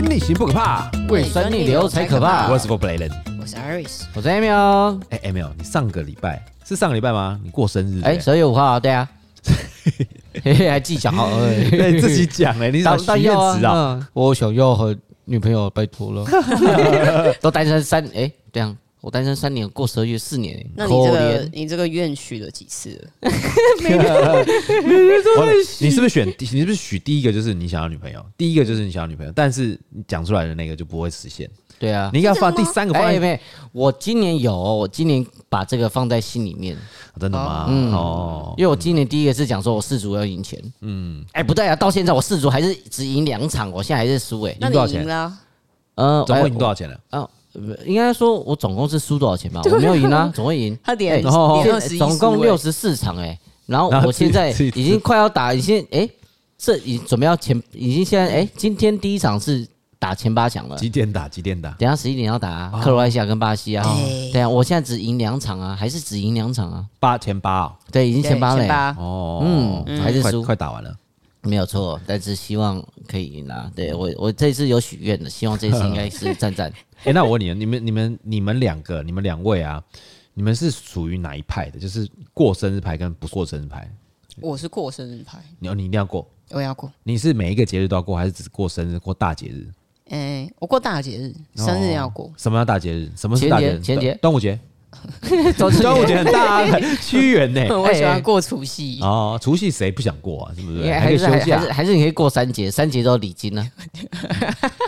听逆行不可怕，胃酸逆流才可怕。我是 For Bladen，我是 Iris，我是 Emil。哎，Emil，你上个礼拜是上个礼拜吗？你过生日？哎，十月五号，对啊。嘿嘿，还记讲好，对自己讲哎，你当当要啊？我想要和女朋友拜托了，都单身三哎，这样。我单身三年，过十二月四年。那你这个你这个愿许了几次了？每个你是不是选？你是不是许第一个就是你想要女朋友？第一个就是你想要女朋友，但是你讲出来的那个就不会实现。对啊，你应该放第三个放。没我今年有，我今年把这个放在心里面。真的吗？嗯哦，因为我今年第一个是讲说我四组要赢钱。嗯，哎，不对啊，到现在我四组还是只赢两场，我现在还是输哎。那多少钱了？嗯，总共赢多少钱了？嗯。应该说，我总共是输多少钱吧？我没有赢啊，总会赢。他点，然后总共六十四场哎，然后我现在已经快要打，已经哎，这已准备要前，已经现在哎，今天第一场是打前八强了。几点打？几点打？等下十一点要打克罗埃西亚跟巴西啊。对啊，我现在只赢两场啊，还是只赢两场啊？八前八，对，已经前八了。哦，嗯，还是输，快打完了。没有错，但是希望可以赢啦。对我，我这次有许愿的，希望这次应该是赞赞。哎，那我问你，你们、你们、你们两个，你们两位啊，你们是属于哪一派的？就是过生日派跟不过生日派？我是过生日派。你你一定要过，我要过。你是每一个节日都要过，还是只过生日、过大节日？哎，我过大节日，生日要过。什么叫大节日？什么是大节日？前节，端午节。端午节很大，屈原呢？我喜欢过除夕哦，除夕谁不想过啊？是不是？还是还是还是你可以过三节，三节都礼金呢？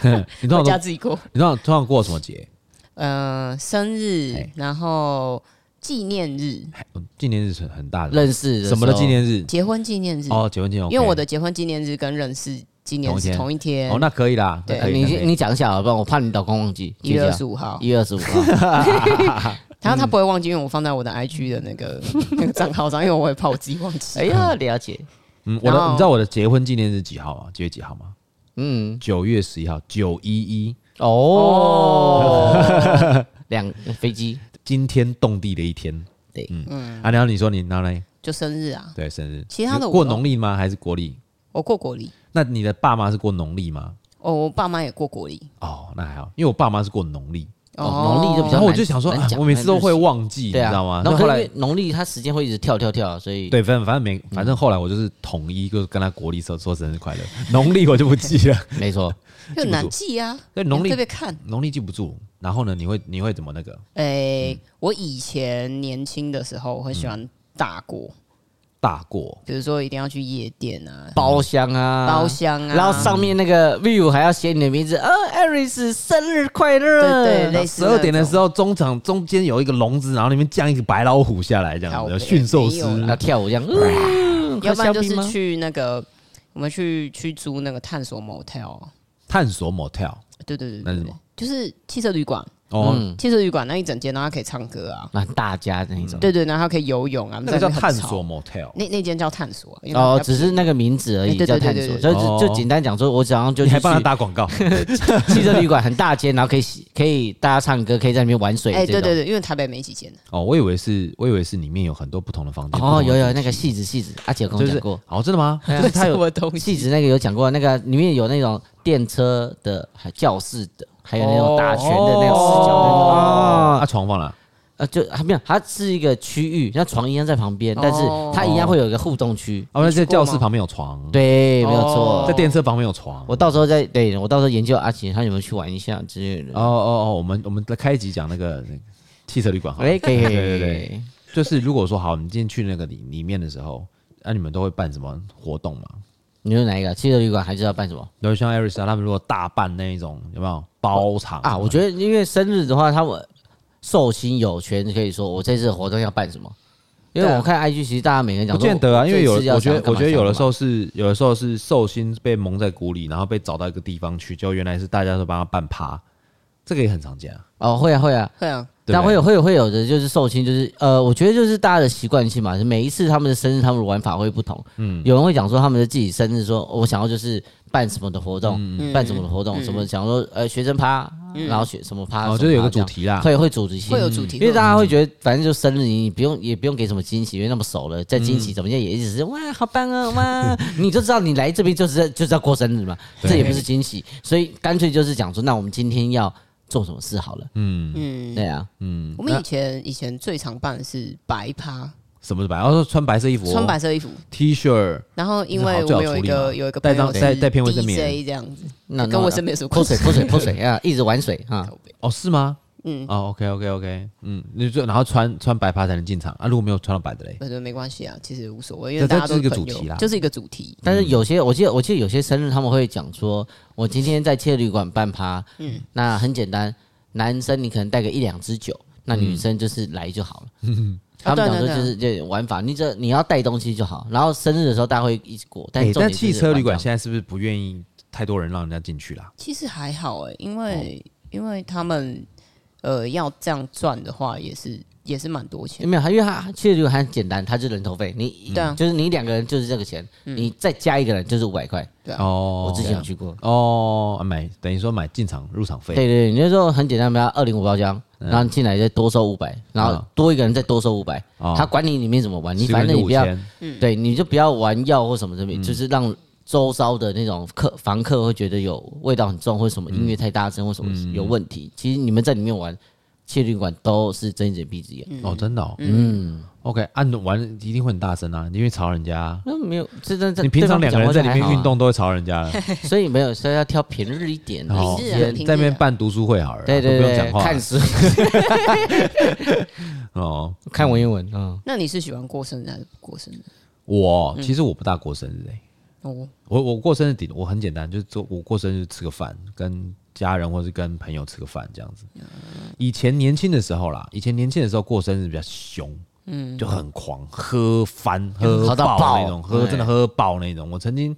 你通常家自己过。你通常通常过什么节？呃，生日，然后纪念日。纪念日是很大的，认识什么的纪念日？结婚纪念日哦，结婚纪念日。因为我的结婚纪念日跟认识纪念日同一天。哦，那可以啦。对，你你讲一下，不然我怕你老公忘记。一月二十五号，一月二十五号。然后他不会忘记，因为我放在我的 IG 的那个 那个账号上，因为我会怕我自己忘记。哎呀，了解。嗯，我的，你知道我的结婚纪念日几号啊？几月几号吗？嗯，九月十一号，九一一。哦，两飞机惊天动地的一天。对，嗯。啊，然后你说你哪来？就生日啊？对，生日。其他的过农历吗？还是国历？我过国历。那你的爸妈是过农历吗？哦，我爸妈也过国历。哦，那还好，因为我爸妈是过农历。哦，农历就比较，然后我就想说，我每次都会忘记，你知道吗？然后后来农历它时间会一直跳跳跳，所以对，反正反正没，反正后来我就是统一，就是跟他国历说说生日快乐，农历我就不记了，没错，很难记啊。对，农历特别看农历记不住，然后呢，你会你会怎么那个？诶，我以前年轻的时候，我很喜欢大过。大过，比如说一定要去夜店啊，包厢啊，包厢啊，然后上面那个 view 还要写你的名字，啊，Iris 生日快乐，对对，十二点的时候中场中间有一个笼子，然后里面降一个白老虎下来，这样子，驯兽师。要跳舞这样，要不然就是去那个我们去去租那个探索 motel，探索 motel，对对对，那是什么？就是汽车旅馆。哦，汽车旅馆那一整间，然后它可以唱歌啊，那大家的那种。对对，然后它可以游泳啊。那个叫探索 motel，那那间叫探索。哦，只是那个名字而已，叫探索。就就简单讲说，我早上就你还帮他打广告。汽车旅馆很大间，然后可以可以大家唱歌，可以在里面玩水。哎，对对对，因为台北没几间。哦，我以为是，我以为是里面有很多不同的房间。哦，有有那个戏子戏子，阿姐跟我讲过。哦，真的吗？就是他有戏子那个有讲过，那个里面有那种电车的还教室的。还有那种打拳的那种视角啊，他床放了，呃，就还没有，它是一个区域，像床一样在旁边，但是它一样会有一个互动区。哦，那在教室旁边有床，对，没有错，在电车旁边有床。我到时候再对我到时候研究阿杰他有没有去玩一下之类的。哦哦哦，我们我们再开一集讲那个汽车旅馆，哎，可以，对对对，就是如果说好，你今天去那个里里面的时候，那你们都会办什么活动吗？你说哪一个？汽车旅馆还是要办什么？比如像艾瑞斯他们如果大办那一种，有没有包场啊？我觉得因为生日的话，他们寿星有权可以说我这次活动要办什么。因为我看 IG 其实大家每个人讲不见得啊，因为有我觉得我觉得有的时候是有的时候是寿星被蒙在鼓里，然后被找到一个地方去，就原来是大家都帮他办趴，这个也很常见啊。哦，会啊会啊会啊。但会有会有会有的就是寿星，就是呃，我觉得就是大家的习惯性嘛，每一次他们的生日，他们的玩法会不同。嗯，有人会讲说他们的自己生日，说我想要就是办什么的活动，办什么的活动，什么想说呃学生趴然后学什么趴，哦，就是有个主题啦，会会主题性，会有主题，因为大家会觉得反正就生日，你不用也不用给什么惊喜，因为那么熟了，在惊喜怎么样也一直是哇好棒啊哇，你就知道你来这边就是就是要过生日嘛，这也不是惊喜，所以干脆就是讲说，那我们今天要做什么事好了，嗯。嗯，对啊，嗯，我们以前以前最常办的是白趴。什么是白？然后说穿白色衣服，穿白色衣服，T 恤。然后因为我有一个有一个带张带带片卫生棉这样子，那跟卫生棉有什么关系？泼水泼水泼水啊！一直玩水啊！哦，是吗？嗯，哦，OK OK OK，嗯，你就然后穿穿白趴才能进场啊？如果没有穿到白的嘞？那没关系啊，其实无所谓，因为大家都是一个主题啦，就是一个主题。但是有些我记得我记得有些生日他们会讲说，我今天在汽车旅馆办趴，嗯，那很简单，男生你可能带个一两支酒，那女生就是来就好了。他们讲说就是这玩法，你这你要带东西就好。然后生日的时候大家会一起过。但但汽车旅馆现在是不是不愿意太多人让人家进去啦？其实还好哎，因为因为他们呃要这样赚的话，也是也是蛮多钱。没有，因为他汽车旅馆很简单，它就是人头费。你对啊，就是你两个人就是这个钱，你再加一个人就是五百块。对哦，我之前有去过哦，买等于说买进场入场费。对对，你就说很简单，比如二零五包厢。然后进来再多收五百，然后多一个人再多收五百，他管你里面怎么玩，你反正你不要，对，你就不要玩药或什么什么，就是让周遭的那种客房客会觉得有味道很重，或者什么音乐太大声或什么有问题。其实你们在里面玩，汽车旅馆都是睁一只闭一只眼。哦，真的，哦嗯。OK，按玩一定会很大声啊，因为吵人家。那没有，这这这，你平常两个人在里面运动都会吵人家，所以没有，所以要挑平日一点，哦，在那边办读书会好了，对对对，不用讲话，看书。哦，看文言文啊。那你是喜欢过生日还是不过生日？我其实我不大过生日诶。哦。我我过生日顶我很简单，就是做我过生日吃个饭，跟家人或是跟朋友吃个饭这样子。以前年轻的时候啦，以前年轻的时候过生日比较凶。嗯，就很狂，喝翻喝爆那种，喝真的喝爆那种。我曾经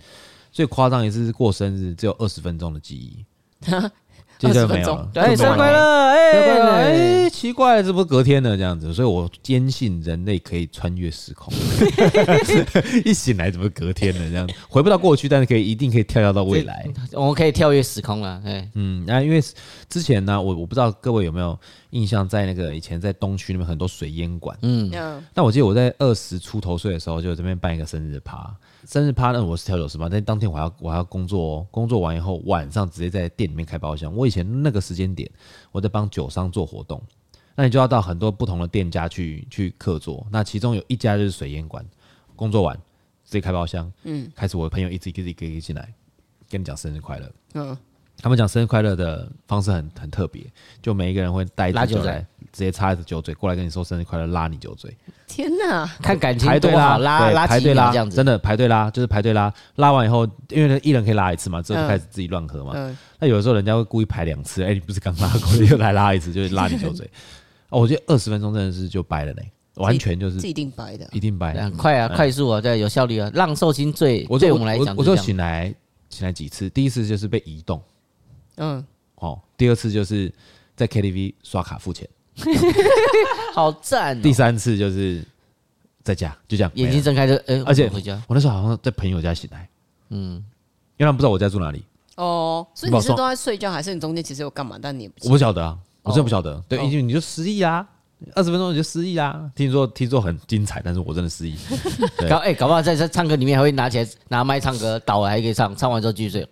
最夸张一次是过生日，只有二十分钟的记忆，二十分钟，对，生日快乐，哎，奇怪了，这不是隔天了这样子，所以我坚信人类可以穿越时空，一醒来怎么隔天了这样子，回不到过去，但是可以一定可以跳跃到未来，我们可以跳跃时空了，哎，嗯，那因为之前呢，我我不知道各位有没有。印象在那个以前在东区那边很多水烟馆，嗯，那我记得我在二十出头岁的时候就这边办一个生日趴，生日趴呢我是调酒师嘛，但当天我还要我还要工作哦，工作完以后晚上直接在店里面开包厢。我以前那个时间点我在帮酒商做活动，那你就要到很多不同的店家去去客座，那其中有一家就是水烟馆，工作完自己开包厢，嗯，开始我的朋友一直一个一个一个进来跟你讲生日快乐，嗯。他们讲生日快乐的方式很很特别，就每一个人会带一支酒来，直接插一支酒嘴过来跟你说生日快乐，拉你酒嘴。天哪，看感情排队拉拉拉排队拉这样子，真的排队拉就是排队拉，拉完以后，因为一人可以拉一次嘛，之后就开始自己乱喝嘛。那有的时候人家会故意排两次，哎，你不是刚拉过，又来拉一次，就是拉你酒嘴。哦，我觉得二十分钟真的是就掰了嘞，完全就是一定掰的，一定掰，很快啊，快速啊，对，有效率啊，让寿星最对我们来讲，我就醒来醒来几次，第一次就是被移动。嗯，哦，第二次就是在 KTV 刷卡付钱，好赞。第三次就是在家，就这样，眼睛睁开就，哎，而且回家，我那时候好像在朋友家醒来，嗯，因为他们不知道我家住哪里。哦，所以你是都在睡觉，还是你中间其实有干嘛？但你也不，我不晓得啊，我真的不晓得。对，因为你就失忆啊，二十分钟你就失忆啊。听说听说很精彩，但是我真的失忆。搞哎，搞不好在在唱歌里面还会拿起来拿麦唱歌，倒了还可以唱，唱完之后继续睡。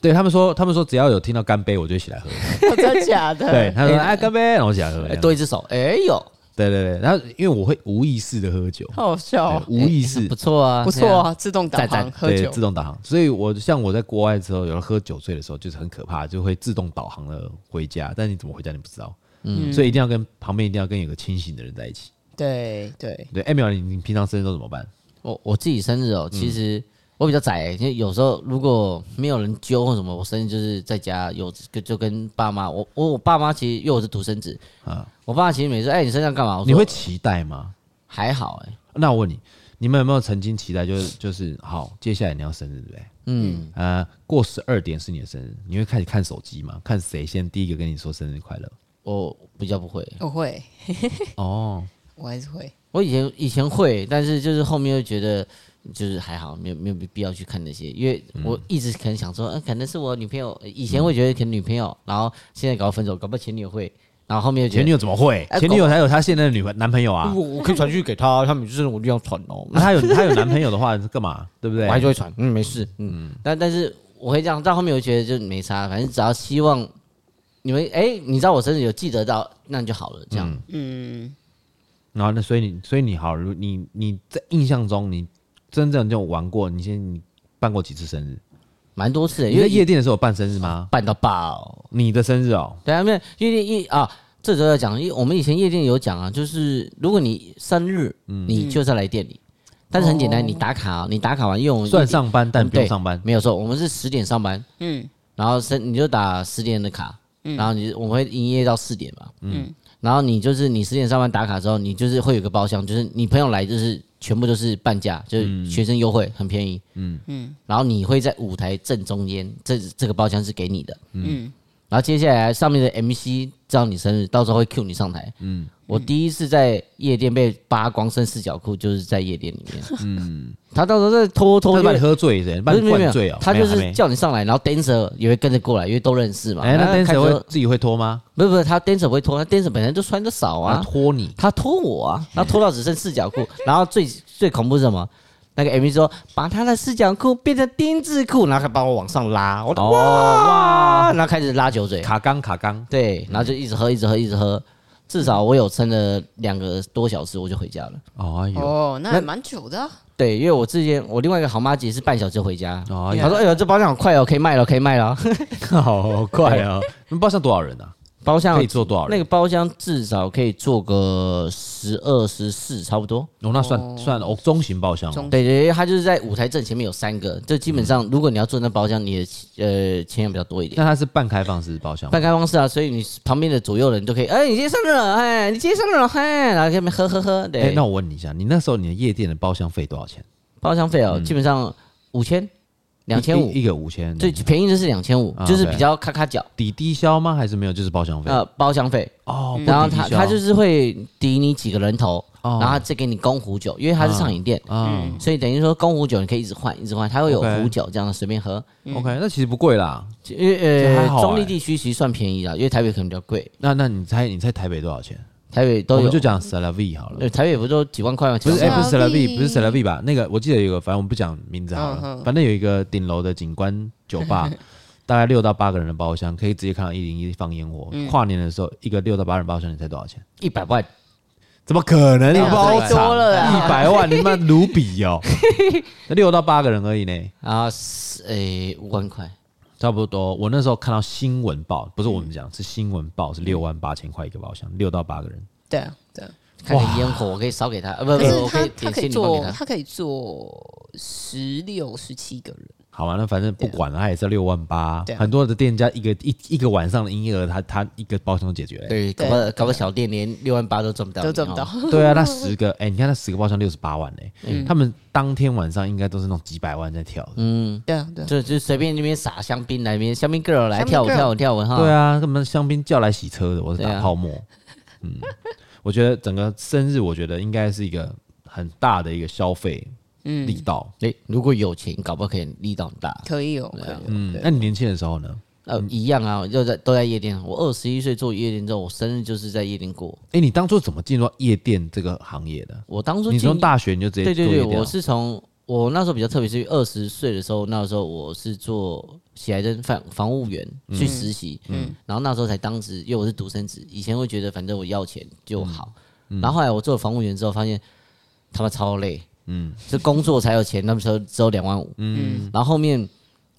对他们说，他们说只要有听到干杯，我就起来喝。真的假的？对，他说哎干杯，然后起来喝。多一只手，哎呦，对对对。然后因为我会无意识的喝酒，好笑，无意识，不错啊，不错啊，自动导航喝酒，自动导航。所以我像我在国外的时候，有人喝酒醉的时候，就是很可怕，就会自动导航了回家。但你怎么回家，你不知道。嗯，所以一定要跟旁边一定要跟有个清醒的人在一起。对对对，艾米尔，你你平常生日都怎么办？我我自己生日哦，其实。我比较宅、欸，因为有时候如果没有人揪或什么，我生日就是在家有就跟爸妈，我我我爸妈其实因为我是独生子啊，我爸妈其实每次哎、欸、你身上干嘛？你会期待吗？还好哎、欸，那我问你，你们有没有曾经期待就是就是好，接下来你要生日对不对？嗯呃，过十二点是你的生日，你会开始看手机吗？看谁先第一个跟你说生日快乐？我比较不会，我会哦，我还是会，我以前以前会，但是就是后面又觉得。就是还好，没有没有必要去看那些，因为我一直可能想说，嗯，可能是我女朋友，以前会觉得可能女朋友，然后现在搞分手，搞不好前女友会，然后后面前女友怎么会？前女友才有她现在的女朋男朋友啊，我我可以传去给他，他们就是我就要传哦。那他有他有男朋友的话干嘛？对不对？我还就会传，嗯，没事，嗯，但但是我会这样，到后面我觉得就没差，反正只要希望你们哎，你知道我生日有记得到，那就好了，这样，嗯。然后那所以你所以你好，你你在印象中你。真正就玩过，你先你办过几次生日？蛮多次的。因为夜店的时候有办生日吗？办到爆！你的生日哦？对啊，没有夜店一啊，这时候要讲，因为我们以前夜店有讲啊，就是如果你生日，你就是要来店里，但是很简单，你打卡，你打卡完用算上班，但不用上班，没有错，我们是十点上班，嗯，然后生你就打十点的卡，然后你我们会营业到四点嘛，嗯，然后你就是你十点上班打卡之后，你就是会有个包厢，就是你朋友来就是。全部都是半价，就是学生优惠，很便宜。嗯嗯，然后你会在舞台正中间，这这个包厢是给你的。嗯，然后接下来上面的 MC 知道你生日，到时候会 cue 你上台。嗯。我第一次在夜店被扒光身四角裤，就是在夜店里面。嗯，他到时候再拖拖，把你喝醉是？把你灌醉哦。他就是叫你上来，然后 dancer 也会跟着过来，因为都认识嘛。哎，那 dancer 会自己会脱吗？不是不是，他 dancer 不会脱，他 dancer 本身就穿的少啊。脱你？他脱我啊，然后脱到只剩四角裤，然后最最恐怖是什么？那个 MV 说把他的四角裤变成丁字裤，然后他把我往上拉，我哇哇，然后开始拉酒嘴，卡缸卡缸，对，然后就一直喝，一直喝，一直喝。至少我有撑了两个多小时，我就回家了。哦，哦，那还蛮久的、啊。对，因为我之前我另外一个好妈姐是半小时就回家。哦，她说：“哎呦，这包厢好快哦，可以卖了，可以卖了。”好快哦！你们包厢多少人啊？包厢可以坐多少人？那个包厢至少可以坐个十二、十四，差不多。哦，那算算哦，中型包厢。对对对，它就是在舞台正前面有三个，这基本上如果你要坐那包厢，你的呃钱也比较多一点。那它是半开放式包厢？半开放式啊，所以你旁边的左右人都可以。哎，你今天生日了，哎，你今天生日了，哎，然后在那边喝喝喝。对，那我问你一下，你那时候你的夜店的包厢费多少钱？包厢费哦，基本上五千。两千五一个五千，最便宜的是两千五，就是比较咔咔角。抵低消吗？还是没有？就是包厢费。呃，包厢费哦。然后他他就是会抵你几个人头，然后再给你供壶酒，因为他是上饮店，嗯，所以等于说供壶酒你可以一直换，一直换，他会有壶酒这样随便喝。OK，那其实不贵啦，因为呃中立地区其实算便宜啦，因为台北可能比较贵。那那你猜你猜台北多少钱？台北都有，我们就讲 CeraVe 好了。对，台北不都几万块吗？不是，哎，不是 CeraVe，不是 CeraVe 吧？那个我记得有个，反正我们不讲名字好了。反正有一个顶楼的景观酒吧，大概六到八个人的包厢，可以直接看到一零一放烟火。跨年的时候，一个六到八人包厢，你猜多少钱？一百万？怎么可能？包多了一百万，你妈卢比哦！那六到八个人而已呢。啊，诶，五万块。差不多，我那时候看到新闻报，不是我们讲，是新闻报，是六万八千块一个包厢，六到八个人。对啊，对啊，看着烟火，我可以烧给他，呃，不不，我可以点心给他，他可以坐十六、十七个人。好吧，那反正不管了，他也是六万八。很多的店家一个一一个晚上的营业额，他他一个包厢都解决了。对，搞个搞个小店，连六万八都赚不到，都赚不到。对啊，那十个，哎，你看那十个包厢六十八万呢，他们当天晚上应该都是那种几百万在跳。嗯，对啊，对，就就随便那边撒香槟，来边香槟 girl 来跳舞跳舞跳舞哈。对啊，他们香槟叫来洗车的，我是打泡沫。嗯，我觉得整个生日，我觉得应该是一个很大的一个消费。嗯，力道。诶，如果有钱，搞不好可以力道很大，可以有，嗯，那你年轻的时候呢？呃，一样啊，就在都在夜店。我二十一岁做夜店之后，我生日就是在夜店过。哎，你当初怎么进入夜店这个行业的？我当初你从大学你就直接对对对，我是从我那时候比较特别，是二十岁的时候，那时候我是做喜来登房房务员去实习，嗯，然后那时候才当时，因为我是独生子，以前会觉得反正我要钱就好，然后后来我做了房务员之后，发现他们超累。嗯，是工作才有钱，那么时候只有两万五。嗯，然后后面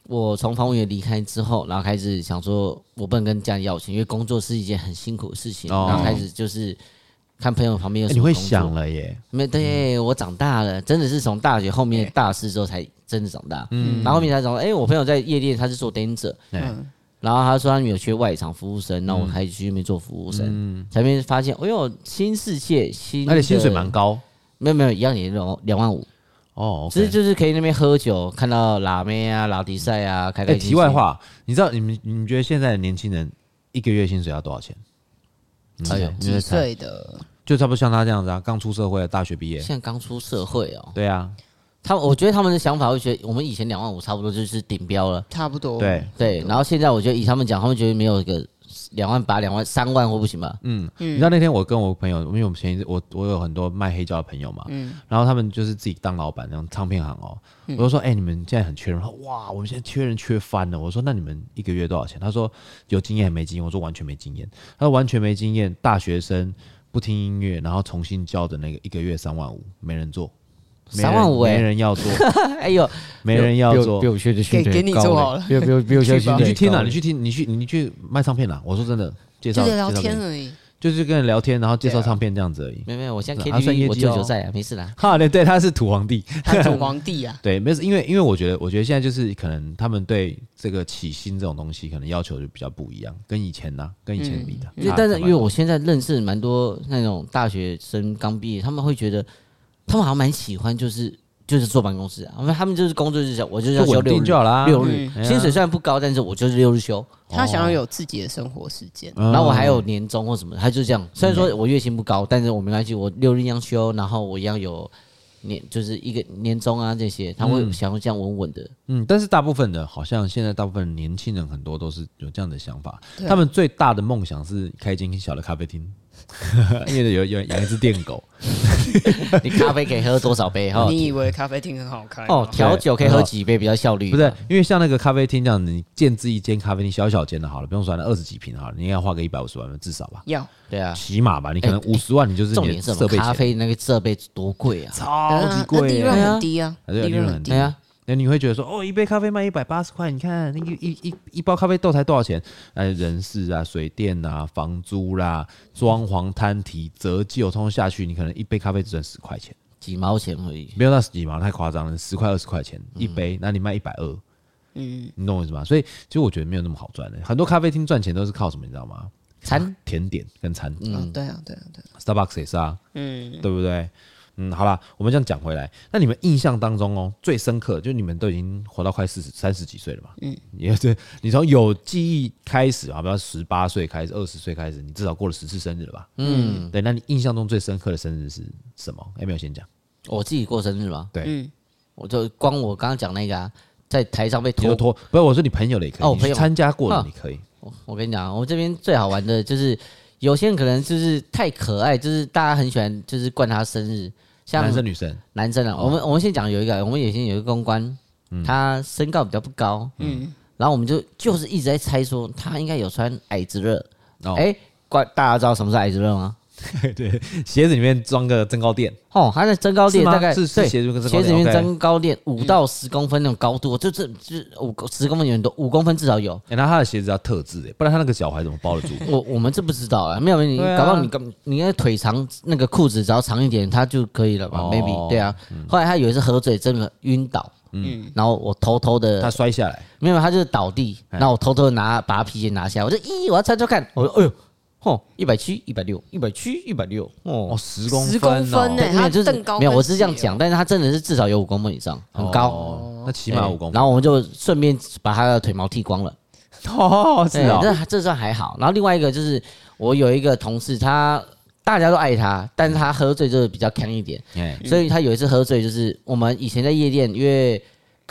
我从房务员离开之后，然后开始想说，我不能跟家里要钱，因为工作是一件很辛苦的事情。然后开始就是看朋友旁边有什么，你会想了耶？没对，我长大了，真的是从大学后面大四之后才真的长大。嗯，然后后面才讲，哎，我朋友在夜店，他是做 dancer。嗯，然后他说他们有缺外场服务生，那我开始去那边做服务生。嗯，才没发现，哎呦，新世界新，而且薪水蛮高。没有没有，一样也是两两万五哦，其实就是可以那边喝酒，看到拉妹啊、拉迪赛啊，开开心心。题外话，你知道你们你们觉得现在的年轻人一个月薪水要多少钱？哎呦，几岁的？就差不多像他这样子啊，刚出社会，大学毕业。现在刚出社会哦。对啊，他我觉得他们的想法会觉得我们以前两万五差不多就是顶标了，差不多。对对，然后现在我觉得以他们讲，他们觉得没有一个两万八、两万三万或不行吧？嗯嗯。你知道那天我跟我朋友，因为我们前一我我有很多卖黑胶的朋友嘛，嗯，然后他们就是自己当老板那种唱片行哦，我就说，哎，你们现在很缺人，哇，我们现在缺人缺翻了。我说，那你们一个月多少钱？他说有经验没经验？我说完全没经验。他说完全没经验，大学生不听音乐，然后重新教的那个一个月三万五，没人做。三万五哎，没人要做。哎呦，没人要做，比我学的训练给你做好了。比比比我学的你去听啊，你去听，你去你去卖唱片啦。我说真的，介绍聊天而已，就是跟人聊天，然后介绍唱片这样子而已。没有没有，我现在 KTV 我舅舅在啊，没事啦。哈，对对，他是土皇帝，土皇帝啊。对，没事，因为因为我觉得，我觉得现在就是可能他们对这个起薪这种东西，可能要求就比较不一样，跟以前呢，跟以前比的。因为但是因为我现在认识蛮多那种大学生刚毕业，他们会觉得他们好像蛮喜欢就是。就是坐办公室啊，我们他们就是工作日休，我就是要休六日就好啦。六日薪水虽然不高，但是我就是六日休。他想要有自己的生活时间，然后我还有年终或什么，他就这样。虽然说我月薪不高，但是我没关系，我六日一样休，然后我一样有年，就是一个年终啊这些，他会想要这样稳稳的。嗯，但是大部分的，好像现在大部分年轻人很多都是有这样的想法，他们最大的梦想是开一间小的咖啡厅。因为有有养一只电狗，你咖啡可以喝多少杯？哈，你以为咖啡厅很好开哦？调酒可以喝几杯比较效率？不是，因为像那个咖啡厅这样，你建置一间咖啡厅，小小间的好了，不用算那二十几平好了，你应该要花个一百五十万至少吧？要，对啊，起码吧？你可能五十万，你就是你的设备。咖啡那个设备多贵啊，超级贵，利润很低啊，利润很低啊。那你会觉得说，哦，一杯咖啡卖一百八十块，你看那个一一一包咖啡豆才多少钱？哎，人事啊、水电啊、房租啦、装潢、摊提、折旧，通通下去，你可能一杯咖啡只赚十块钱，几毛钱而已。没有那十几毛，太夸张了，十块二十块钱一杯，那你卖一百二，嗯，你懂我意思吗？所以其实我觉得没有那么好赚的。很多咖啡厅赚钱都是靠什么，你知道吗？餐、甜点跟餐。嗯，对啊，对啊，对。Starbucks 也是啊，嗯，对不对？嗯，好啦，我们这样讲回来，那你们印象当中哦，最深刻就你们都已经活到快四十三十几岁了嘛，嗯，也是，你从有记忆开始啊，比如十八岁开始，二十岁开始，你至少过了十次生日了吧？嗯，对，那你印象中最深刻的生日是什么？有没有先讲？我自己过生日吗？对，嗯，我就光我刚刚讲那个啊，在台上被拖拖，不是我说你朋友的也可以，哦，朋友参加过的你可以。我我跟你讲，我这边最好玩的就是有些人可能就是太可爱，就是大家很喜欢，就是灌他生日。像男生女生，男生啊，我们我们先讲有一个，我们以前有一个公关，他身高比较不高，嗯，然后我们就就是一直在猜说他应该有穿矮子热，哎，怪大家知道什么是矮子热吗？对，鞋子里面装个增高垫哦，它的增高垫大概是鞋子鞋子里面增高垫五到十公分那种高度，就是就是五十公分有点多，五公分至少有。哎，那他的鞋子要特制哎，不然他那个脚踝怎么包得住？我我们这不知道啊，没有你搞不好你你那腿长，那个裤子只要长一点，它就可以了吧？Maybe 对啊。后来他有一次喝醉，真的晕倒，嗯，然后我偷偷的他摔下来，没有，他就是倒地，然后我偷偷的拿把他皮鞋拿下来，我就咦，我要穿穿看，我说哎呦。哦，一百七，一百六，一百七，一百六，哦，十公分，十公分呢？他就是没有，我是这样讲，但是他真的是至少有五公分以上，很高，那起码五公分。然后我们就顺便把他的腿毛剃光了，哦，是啊，这这算还好。然后另外一个就是我有一个同事，他大家都爱他，但是他喝醉就是比较强一点，所以他有一次喝醉，就是我们以前在夜店，因为。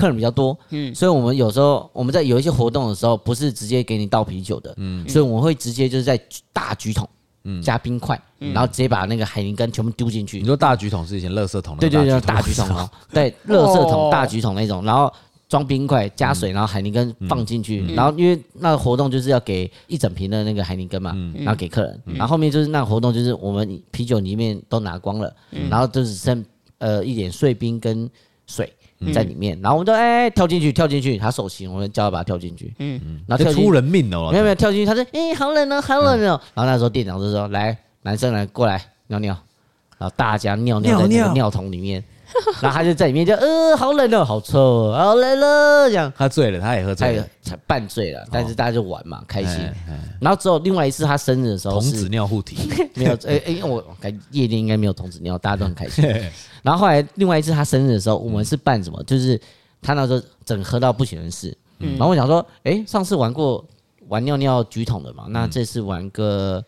客人比较多，嗯，所以我们有时候我们在有一些活动的时候，不是直接给你倒啤酒的，嗯，所以我们会直接就是在大举桶，嗯，加冰块，然后直接把那个海尼根全部丢进去。你说大举桶是以前垃圾桶？对对对，大举桶。哦，对，垃圾桶大举桶那种，然后装冰块加水，然后海尼根放进去，然后因为那个活动就是要给一整瓶的那个海尼根嘛，然后给客人，然后后面就是那个活动就是我们啤酒里面都拿光了，然后就只剩呃一点碎冰跟水。在里面，然后我们就哎跳进去，跳进去，他手型，我们叫他把他跳进去，嗯。嗯，然后出人命哦，没有没有跳进去，他说哎好冷哦，好冷哦，然后那时候店长就说来男生来过来尿尿，然后大家尿尿在那个尿桶里面，然后他就在里面就呃好冷哦，好臭哦，好冷了这样，他醉了，他也喝醉了，才半醉了，但是大家就玩嘛，开心。然后之后另外一次他生日的时候，童子尿护体 没有，哎哎我感觉夜店应该没有童子尿，大家都很开心。然后后来另外一次他生日的时候，我们是办什么？就是他那时候整喝到不省人事。然后我想说，哎，上次玩过玩尿尿举桶的嘛，那这次玩个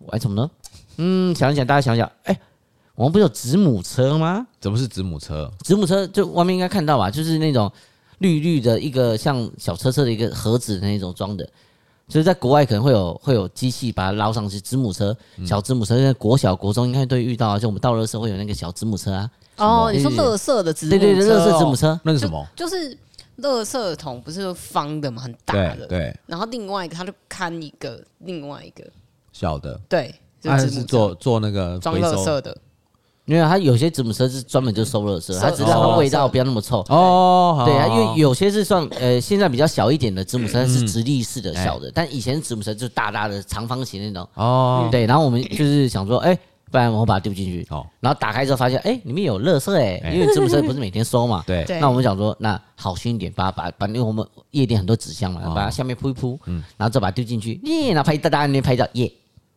玩什么呢？嗯，想一想，大家想想，哎，我们不是有子母车吗？怎么是子母车？子母车就外面应该看到吧，就是那种绿绿的一个像小车车的一个盒子的那种装的，就是在国外可能会有会有机器把它捞上去。子母车，小子母车，在国小国中应该都会遇到，就我们到了时候会有那个小子母车啊。哦，你说乐色的子母车？对对对，乐色子母车，那是什么？就是乐色桶，不是方的嘛，很大的。对。然后另外一个，它就看一个，另外一个小的。对。就是做做那个装乐色的，因为它有些子母车是专门就收乐色，它只是让它味道不要那么臭。哦，对啊，因为有些是算呃现在比较小一点的子母车是直立式的小的，但以前子母车就大大的长方形那种。哦，对，然后我们就是想说，哎。不然我把它丢进去，哦，然后打开之后发现，哎，里面有垃圾哎，因为子母车不是每天收嘛，对，那我们想说，那好心一点，把把把，因为我们夜店很多纸箱嘛，把它下面铺一铺，嗯，然后再把它丢进去，耶，然后拍一大大那边拍照，耶，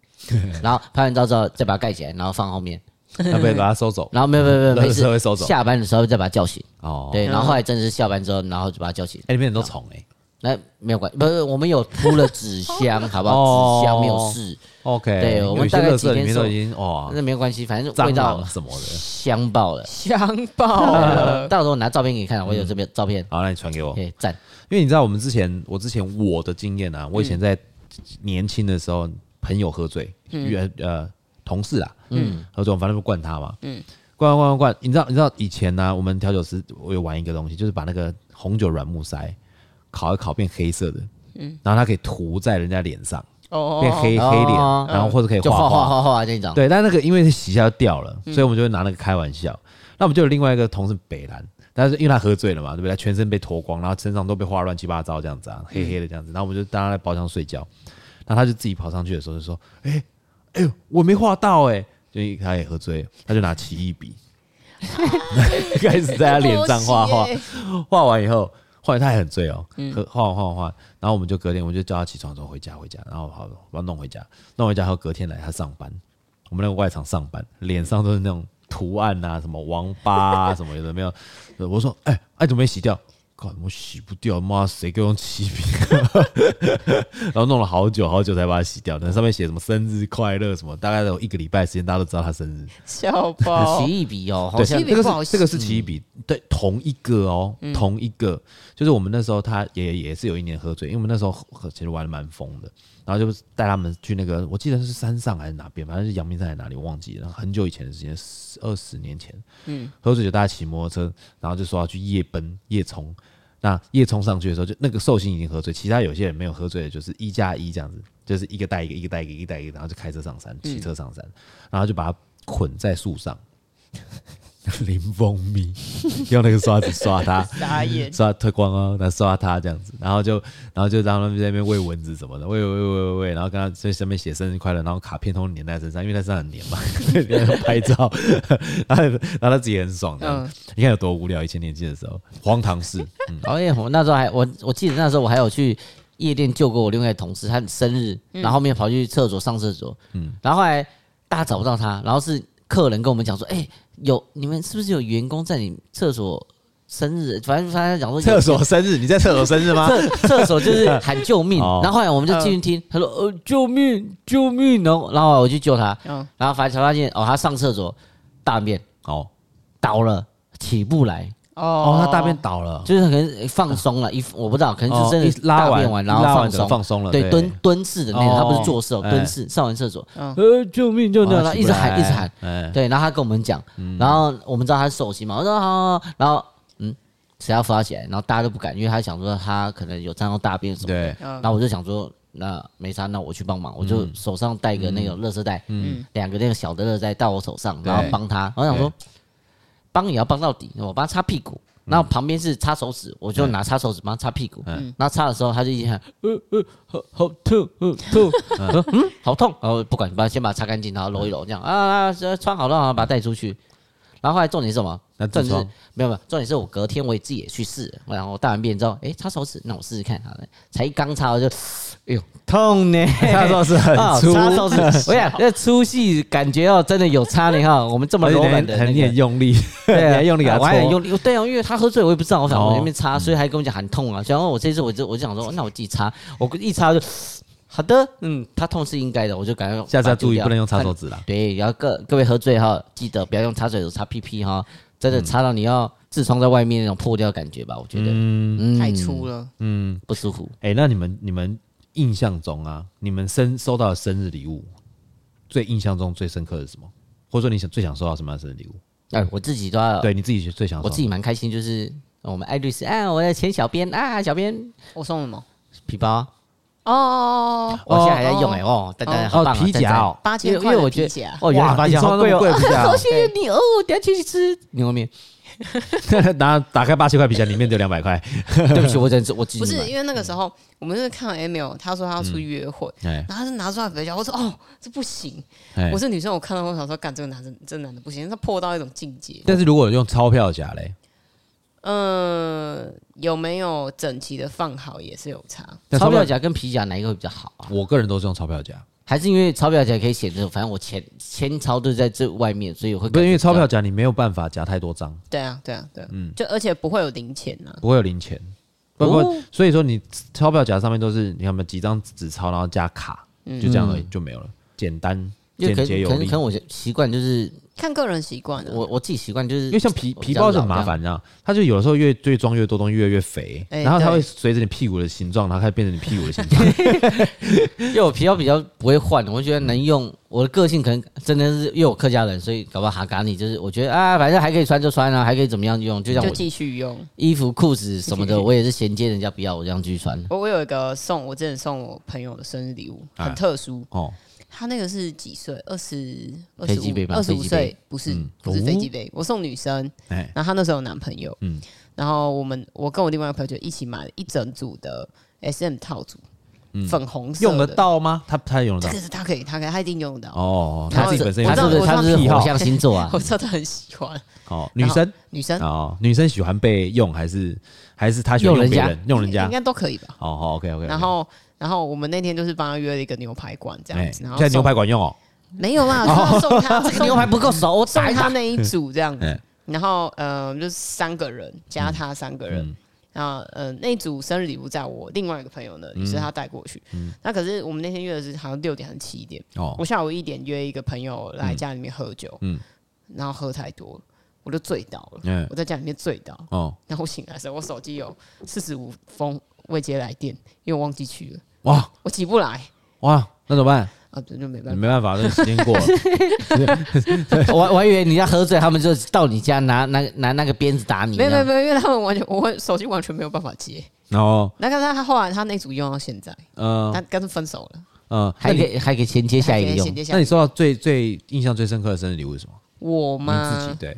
然后拍完照之后再把它盖起来，然后放后面，要不要把它收走？然后没有没有没有，没 事，下班的时候再把它叫醒，哦，对，然后后来真的是下班之后，然后就把它叫醒，哎，里面很多虫哎。那没有关，不是我们有铺了纸箱，好不好？纸箱没有事。OK，对，我们大概几天都已经哇，那没有关系，反正味道什么的香爆了，香爆了。到时候我拿照片给你看，我有这边照片。好，那你传给我。可以赞。因为你知道我们之前，我之前我的经验啊，我以前在年轻的时候，朋友喝醉，原呃同事啊，嗯，何总，反正不灌他嘛，嗯，灌灌灌灌，你知道你知道以前呢，我们调酒师我有玩一个东西，就是把那个红酒软木塞。烤一烤变黑色的，嗯，然后它可以涂在人家脸上，哦，变黑黑脸，然后或者可以画画画画这种，对，但那个因为洗一下就掉了，所以我们就会拿那个开玩笑。那我们就有另外一个同事北兰，但是因为他喝醉了嘛，对不对？他全身被脱光，然后身上都被画乱七八糟这样子啊，黑黑的这样子。然后我们就大家在包厢睡觉，然后他就自己跑上去的时候就说：“哎，哎呦，我没画到哎！”就他也喝醉，他就拿奇异笔。开始在他脸上画画，画完以后。后来他还很醉哦，喝晃晃晃，然后我们就隔天，我们就叫他起床之后回家回家，然后好把他弄回家，弄回家后隔天来他上班，我们那个外场上班，脸上都是那种图案啊，什么王八啊，什么有的没有，我说哎，哎怎么没洗掉？靠，我洗不掉，妈谁给我用漆笔？然后弄了好久好久才把它洗掉。那上面写什么生日快乐什么，大概有一个礼拜时间，大家都知道他生日。小包奇异笔哦，对，这个是这个是奇异笔，对，同一个哦，同一个，就是我们那时候他也也是有一年喝醉，因为我们那时候其实玩的蛮疯的，然后就带他们去那个，我记得是山上还是哪边，反正是阳明山还是哪里，我忘记了。然后很久以前的时间，二十年前，嗯，喝醉酒大家骑摩托车，然后就说要去夜奔夜冲。那夜冲上去的时候，就那个寿星已经喝醉，其他有些人没有喝醉的，就是一加一这样子，就是一个带一个，一个带一个，一个带一个，然后就开车上山，骑车上山，然后就把它捆在树上。淋蜂蜜，用那个刷子刷它，刷推光哦，来刷它这样子，然后就，然后就让他们在那边喂蚊子什么的，喂喂喂喂喂，然后跟他在上面写生日快乐，然后卡片通粘在身上，因为它身上很黏嘛，拍照，然后然后他自己很爽的，嗯、你看有多无聊，以前年轻的时候，荒唐事。嗯、哦耶，我那时候还我我记得那时候我还有去夜店救过我另外一个同事，他生日，然后后面跑去厕所上厕所，嗯，然后后来大家找不到他，然后是客人跟我们讲说，哎、欸。有你们是不是有员工在你厕所生日？反正反正讲说厕所生日，你在厕所生日吗？厕厕所就是喊救命，然后后来我们就进去听，他说呃救命救命，然后然后我去救他，然后发才发现哦他上厕所大便哦倒了起不来。哦，他大便倒了，就是可能放松了，一我不知道，可能就真的拉便完然后放松。放松了，对，蹲蹲式的那种，他不是坐式哦，蹲式上完厕所，呃，救命救命，然后一直喊一直喊，对，然后他跟我们讲，然后我们知道他是首席嘛，我说好，然后嗯，谁要扶他起来，然后大家都不敢，因为他想说他可能有沾到大便什么的，然后我就想说那没啥，那我去帮忙，我就手上带个那个垃圾袋，嗯，两个那个小的垃圾袋到我手上，然后帮他，我想说。帮也要帮到底，我帮他擦屁股，然后旁边是擦手指，我就拿擦手指帮他擦屁股。嗯，然后擦的时候他就一直喊，呃呃，好好痛，呃痛，说嗯 好痛，然后不管，把先把它擦干净，然后揉一揉，这样。啊，穿好了，然后把它带出去。然后后来重点是什么？那重点是没有没有，重点是我隔天我也自己也去试，然后我大完便之后，哎，擦手指，那我试试看，好了，才一刚擦我就。哎呦，痛呢！擦手是很粗，擦手是，我想那粗细感觉哦，真的有差呢哈。我们这么柔软的，你很用力，对，很用力啊，我还很用力。对啊，因为他喝醉，我也不知道，我想往那边擦，所以还跟我讲很痛啊。然后我这次我就我就想说，那我自己擦，我一擦就 好的，嗯，他痛是应该的，我就赶快下次要注意，不能用擦手纸了。对，然后各各位喝醉哈，记得不要用擦嘴手擦屁屁哈，真的擦到你要痔疮在外面那种破掉感觉吧，我觉得，嗯，太粗了，嗯，不舒服。哎，那你们你们印象中啊，你们生收到的生日礼物，最印象中最深刻的是什么？或者说你想最想收到什么样的生日礼物？哎，我自己都要，对你自己最想，我自己蛮开心，就是我们艾律师啊，我的前小编啊，小编，我送什么？皮包。哦，我现在还在用哎哦，等等，好皮夹。哦，八千块的皮夹，哦，原来八千好贵哦，好谢谢你哦，等下去吃。牛肉面。打打开八千块皮夹，里面有两百块。对不起，我真是我记。不是因为那个时候，我们是看 Emil，他说他要出去约会，然后他就拿出来皮夹，我说哦，这不行。我是女生，我看到我想说，干这个男生，这男的不行，他破到一种境界。但是如果用钞票夹嘞？嗯，有没有整齐的放好也是有差。钞票夹跟皮夹哪一个会比较好啊？我个人都是用钞票夹，还是因为钞票夹可以写这种，反正我钱钱钞都在这外面，所以我会。不是因为钞票夹你没有办法夹太多张。对啊，对啊，对啊，嗯，就而且不会有零钱啊，不会有零钱，不不，所以说你钞票夹上面都是你看没几张纸钞，然后加卡，就这样而已，就没有了，简单简洁有力。可能可能我习惯就是。看个人习惯了，我我自己习惯就是，因为像皮皮包就很麻烦，你知道，它就有的时候越越装越多东西，越来越肥，然后它会随着你屁股的形状，然后开始变成你屁股的形状。因为我皮包比较不会换，我觉得能用。我的个性可能真的是因为我客家人，所以搞不好哈嘎你就是，我觉得啊，反正还可以穿就穿啊，还可以怎么样用，就像我继续用衣服裤子什么的，我也是衔接人家不要我这样继续穿。我我有一个送我之前送我朋友的生日礼物，很特殊哦。他那个是几岁？二十二十五，二十五岁，不是不是飞机杯。我送女生，然后她那时候有男朋友，嗯然后我们我跟我另外一个朋友就一起买了一整组的 SM 套组，粉红色，用得到吗？他他用得到，这个是他可以，他可以，他一定用得到。哦，他自己本身，他是他是火象星座啊？我知道他很喜欢。哦，女生女生哦，女生喜欢被用还是还是他喜欢用别人用人家？应该都可以吧？哦好 OK OK。然后。然后我们那天就是帮他约了一个牛排馆这样子，然后现在牛排馆用哦，没有啦，送他这个牛排不够熟，我 送他那一组这样子。然后呃，就是三个人加他三个人，然后呃那一组生日礼物在我另外一个朋友那里，是他带过去。那可是我们那天约的是好像六点还是七点，我下午一点约一个朋友来家里面喝酒，嗯。然后喝太多，我就醉倒了，我在家里面醉倒，哦。然后我醒来的时候，我手机有四十五封未接来电，因为我忘记去了。哇，我起不来，哇，那怎么办？啊，这就没办法，没办法，这时间过了。我 我还以为你要喝醉，他们就到你家拿拿拿那个鞭子打你。没有没有没有，因为他们完全，我手机完全没有办法接。哦，那个他他后来他那组用到现在，嗯，他干脆分手了。嗯，还可以还可以衔接下一个用。那你收到最最印象最深刻的生日礼物是什么？我吗？自己对。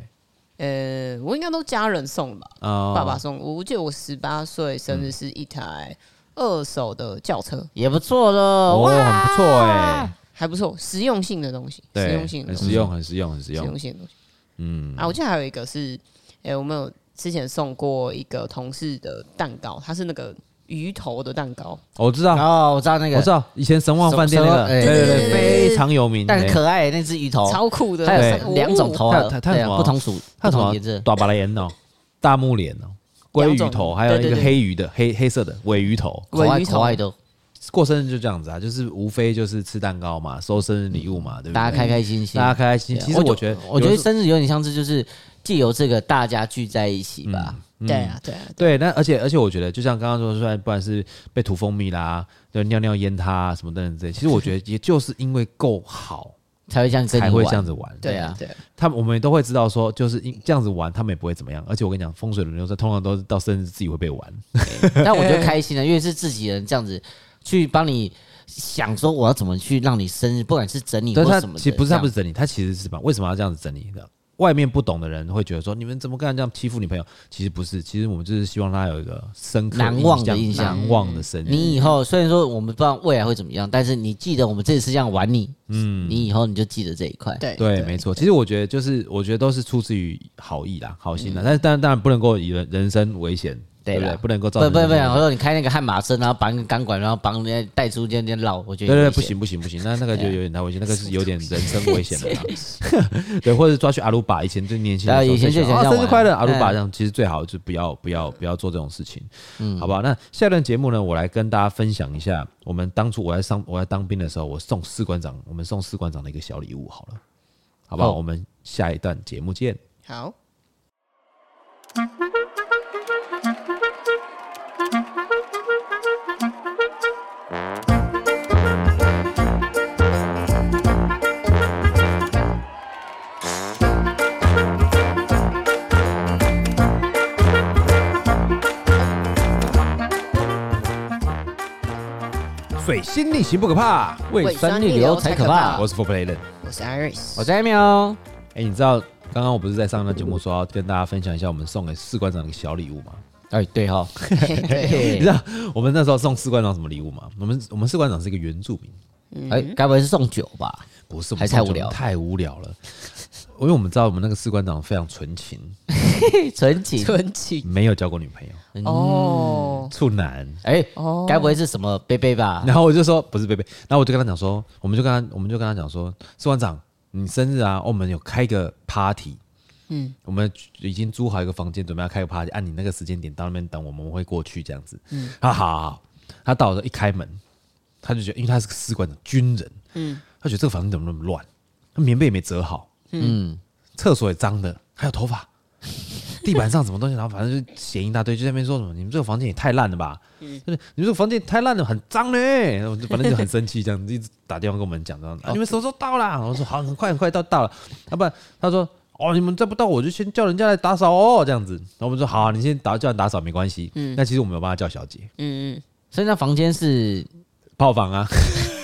呃，我应该都家人送吧，爸爸送。我记得我十八岁生日是一台。二手的轿车。也不错了，哦，很不错哎，还不错，实用性的东西，实用性的，很实用，很实用，很实用，实用性的东西。嗯，啊，我记得还有一个是，哎，我们有之前送过一个同事的蛋糕，它是那个鱼头的蛋糕，我知道，哦，我知道那个，我知道，以前神旺饭店那个，对对对，非常有名，但可爱那只鱼头，超酷的，它有两种头，它它什么？不同属，它什么颜色？大巴雷颜哦，大木脸哦。鲑鱼头，还有一个黑鱼的黑黑色的尾鱼头，可爱可爱的。过生日就这样子啊，就是无非就是吃蛋糕嘛，收生日礼物嘛，对不对？大家开开心心，大家开开心心。其实我觉得，我觉得生日有点像是就是借由这个大家聚在一起吧。对啊，对啊，对。那而且而且我觉得，就像刚刚说出来，不管是被涂蜂蜜啦，就尿尿淹他什么等等这些，其实我觉得也就是因为够好。才会这样，才会这样子玩。对啊，对，他们我们都会知道说，就是因这样子玩，他们也不会怎么样。而且我跟你讲，风水轮流转，通常都是到生日自己会被玩。但我觉得开心的，因为是自己人这样子去帮你想说，我要怎么去让你生日，不管是整理或什么。其实不是他不是整理，他其实是把为什么要这样子整理的？外面不懂的人会觉得说，你们怎么敢这样欺负女朋友？其实不是，其实我们就是希望他有一个深刻难忘的印象，难忘的生日。你以后虽然说我们不知道未来会怎么样，但是你记得我们这次这样玩你，嗯，你以后你就记得这一块。对对，没错。其实我觉得就是，我觉得都是出自于好意啦，好心啦。但是当然当然不能够以人人身危险对不对？不能够造成。不不不，我说你开那个悍马车，然后绑个钢管，然后绑人家带出这样绕，我觉得对对不行不行不行，那那个就有点太危险，那个是有点人身危险的。对，或者抓去阿鲁巴，以前最年轻的时候，以前就想生日快乐阿鲁巴这样，其实最好就不要不要不要做这种事情，嗯，好不好？那下一段节目呢，我来跟大家分享一下，我们当初我在上我在当兵的时候，我送士官长，我们送士官长的一个小礼物，好了，好不好？我们下一段节目见。好。水星逆行不可怕，胃酸逆流才可怕。我是 Four Play 我是 Iris，我是 Emil。哎，你知道刚刚我不是在上那节目说要跟大家分享一下我们送给士官长的一个小礼物吗？哎，对 哈，你知道我们那时候送士官长什么礼物吗？我们我们士官长是一个原住民，哎，该不会是送酒吧？不是，还太无聊，太无聊了。因为我们知道我们那个士官长非常纯情，纯情，纯情，没有交过女朋友。哦，处男，哎，哦，该不会是什么贝贝吧？然后我就说不是贝贝，然后我就跟他讲说，我们就跟他，我们就跟他讲说，士官长，你生日啊，我们有开个 party，嗯，我们已经租好一个房间，准备要开个 party，按你那个时间点到那边等我们，我们会过去这样子。嗯，好好好，他到了一开门，他就觉得，因为他是个士官长，军人，嗯，他觉得这个房间怎么那么乱，他棉被也没折好，嗯，厕所也脏的，还有头发。地板上什么东西，然后反正就嫌一大堆，就在那边说什么：“你们这个房间也太烂了吧！”嗯，就是你们这个房间太烂了，很脏嘞。反正就很生气，这样子一直打电话跟我们讲，这样子。你们什么时候到啦？我说好，很快很快到到了。要不然他说：“哦，你们再不到，我就先叫人家来打扫哦。”这样子。然后我们说：“好，你先打叫人打扫没关系。”嗯，那其实我们有帮他叫小姐。嗯嗯，所以那房间是炮房啊。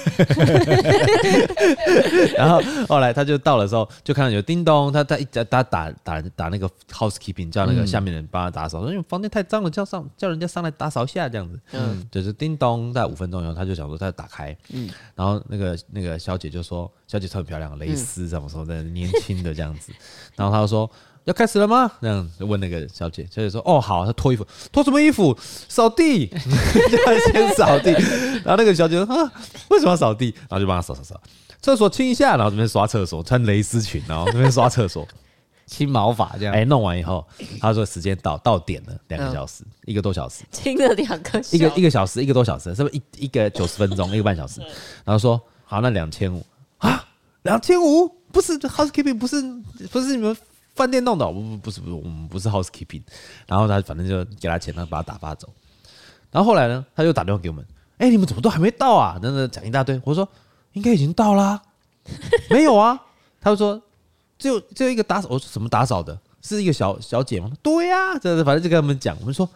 然后后来他就到的时候，就看到有叮咚，他他一他打打打打那个 housekeeping，叫那个下面的人帮他打扫，说因为房间太脏了，叫上叫人家上来打扫一下这样子。嗯，就是叮咚，在五分钟以后，他就想说他就打开，嗯，然后那个那个小姐就说，小姐特别漂亮，蕾丝什么说的，年轻的这样子，然后他就说。要开始了吗？这样就问那个小姐，小姐说：“哦，好。”她脱衣服，脱什么衣服？扫地，要先扫地。然后那个小姐说：“啊，为什么要扫地？”然后就帮她扫扫扫。厕所清一下，然后这边刷厕所，穿蕾丝裙，然后这边刷厕所，清毛发这样。哎，弄完以后，她说时间到，到点了，两个小时，一个多小时，清了两个，一个一个小时，一个多小时，是不是一一个九十分钟，一个半小时？然后说好，那两千五啊，两千五不是 housekeeping，不是不是你们。饭店弄的，不不不是不是，我们不是 housekeeping，然后他反正就给他钱，他把他打发走。然后后来呢，他又打电话给我们，哎，你们怎么都还没到啊？等等讲一大堆。我说应该已经到啦，没有啊？他就说只有只有一个打扫，我说什么打扫的？是一个小小姐吗？对呀、啊，这反正就跟他们讲，我们说。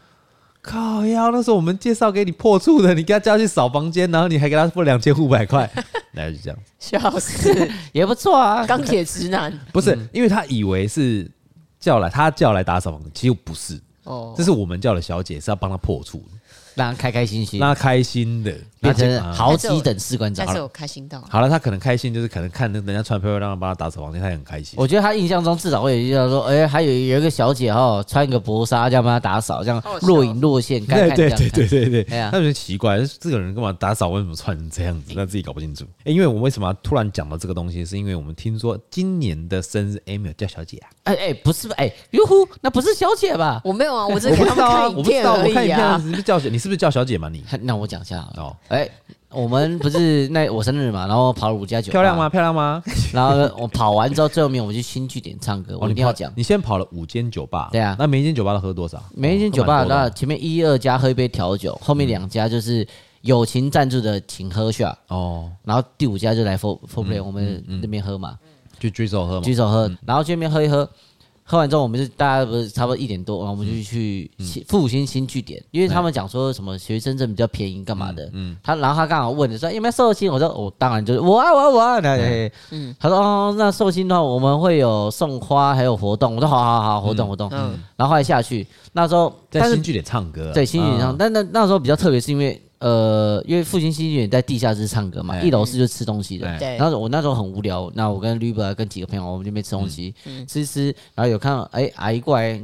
靠呀！那时候我们介绍给你破处的，你给他叫去扫房间，然后你还给他付两千五百块，那就这样子，笑死，也不错啊。钢铁直男不是，因为他以为是叫来，他叫来打扫房间，其实不是哦，这是我们叫的小姐是要帮他破处的。让他开开心心，让他开心的变成好几等士官长。但是我开心到好了，他可能开心就是可能看人家穿漂漂亮亮帮他打扫房间，他也很开心。我觉得他印象中至少会有说，哎，还有有一个小姐哈，穿一个薄纱这样帮他打扫，这样若隐若现。对对对对对对，他有点奇怪，这个人干嘛打扫？为什么穿成这样子？他自己搞不清楚。哎，因为我们为什么突然讲到这个东西，是因为我们听说今年的生日 Emil 叫小姐啊。哎哎，不是哎，哟呼，那不是小姐吧？我没有啊，我只看他们看影片而已啊。你是不是叫你是不是叫小姐嘛？你？那我讲一下哦，哎，我们不是那我生日嘛，然后跑了五家酒，漂亮吗？漂亮吗？然后我跑完之后，最后面我们去新据点唱歌，我一定要讲。你先跑了五间酒吧，对啊，那每一间酒吧都喝多少？每一间酒吧那前面一二家喝一杯调酒，后面两家就是友情赞助的，请喝下哦，然后第五家就来 Four Four Play 我们那边喝嘛，就举手喝嘛，举手喝，然后这边喝一喝。喝完之后，我们就大家不是差不多一点多，然后我们就去复兴新据点，因为他们讲说什么学生证比较便宜，干嘛的？嗯，他然后他刚好问的说有没有寿星，我说我当然就是我啊我啊我啊，嗯，他说哦那寿星的话我们会有送花还有活动，我说好好好活动活动，嗯，然后后来下去那时候在新据点唱歌，对新据点唱，但那那时候比较特别是因为。呃，因为复兴新据点在地下室唱歌嘛，一楼是就吃东西的。对。然后我那时候很无聊，那我跟吕伯跟几个朋友，我们就没吃东西，吃吃。然后有看到哎，阿姨过来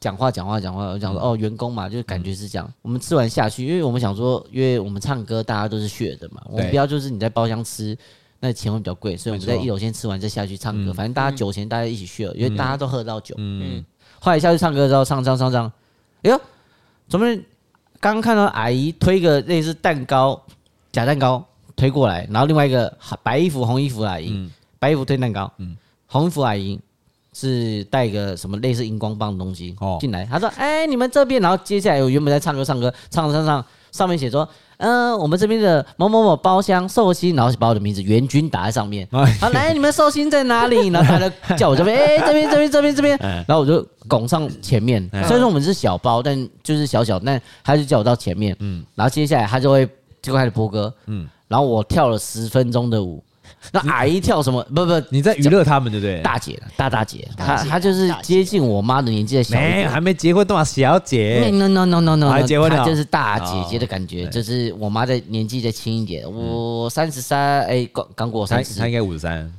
讲话讲话讲话，我讲说哦，员工嘛，就感觉是这样。我们吃完下去，因为我们想说，因为我们唱歌大家都是 share 的嘛，我们不要就是你在包厢吃，那钱会比较贵，所以我们在一楼先吃完再下去唱歌，反正大家酒钱大家一起 share，因为大家都喝到酒。嗯，后来下去唱歌之后，唱唱唱唱，哎呦，怎么刚刚看到阿姨推个类似蛋糕假蛋糕推过来，然后另外一个白衣服红衣服阿姨，白衣服推蛋糕，红衣服阿姨。是带一个什么类似荧光棒的东西进来，他说：“哎，你们这边。”然后接下来我原本在唱歌，唱歌，唱唱唱，上面写说：“嗯，我们这边的某某某包厢寿星。”然后把我的名字袁军打在上面。好，来，你们寿星在哪里？然后他就叫我这边，哎，这边，这边，这边，这边。然后我就拱上前面。虽然说我们是小包，但就是小小，但他就叫我到前面。嗯，然后接下来他就会就开始播歌。嗯，然后我跳了十分钟的舞。那阿姨跳什么？不不，你在娱乐他们对不对？大姐，大大姐，她她就是接近我妈的年纪的小，没还没结婚，多少小姐。No no no no no，还结婚了，就是大姐姐的感觉，就是我妈的年纪再轻一点。我三十三，哎，刚刚过三十，她应该五十三。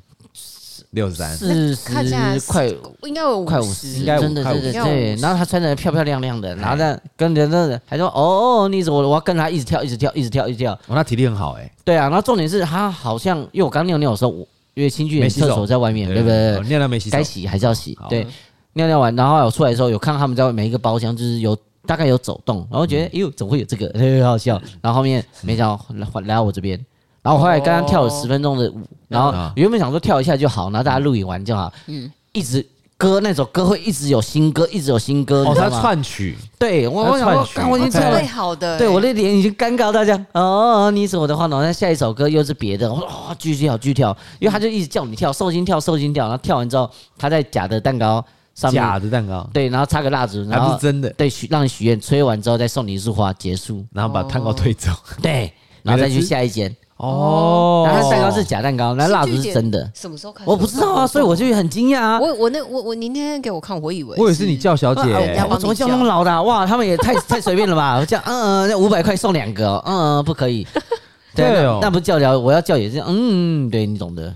六十三，四十快，应该有快五十，应该真的对对对。然后他穿的漂漂亮亮的，然后呢跟着那个还说哦，你怎么我要跟他一直跳，一直跳，一直跳，一直跳。哦，他体力很好哎。对啊，然后重点是他好像，因为我刚尿尿的时候，因为新剧院厕所在外面，对不对？尿尿没洗，该洗还是要洗。对，尿尿完，然后我出来的时候有看到他们在每一个包厢，就是有大概有走动，然后觉得哎呦，怎么会有这个？很好笑。然后后面没想到来来到我这边。然后我后来刚刚跳了十分钟的舞，然后原本想说跳一下就好，然后大家录影完就好。嗯，一直歌那首歌会一直有新歌，一直有新歌。哦，他串曲。对，我我想说，我已经准备好的。对，我的脸已经尴尬到这样。哦，你怎么的话，呢？那下一首歌又是别的。我说哦，继续跳，继续跳，因为他就一直叫你跳，寿星跳，寿星跳。然后跳完之后，他在假的蛋糕上面，假的蛋糕。对，然后插个蜡烛，然后是真的。对，许让你许愿，吹完之后再送你一束花，结束，然后把蛋糕推走。对，然后再去下一间。哦，然后蛋糕是假蛋糕，那蜡烛是真的。什么时候开始？我不知道啊，所以我就很惊讶啊。我我那我我你那天给我看，我以为我以为是你叫小姐，我怎么叫那么老的？哇，他们也太 太随便了吧？我叫嗯嗯，那五百块送两个，嗯，不可以。对哦，那不叫了，我要叫也是嗯，对你懂的。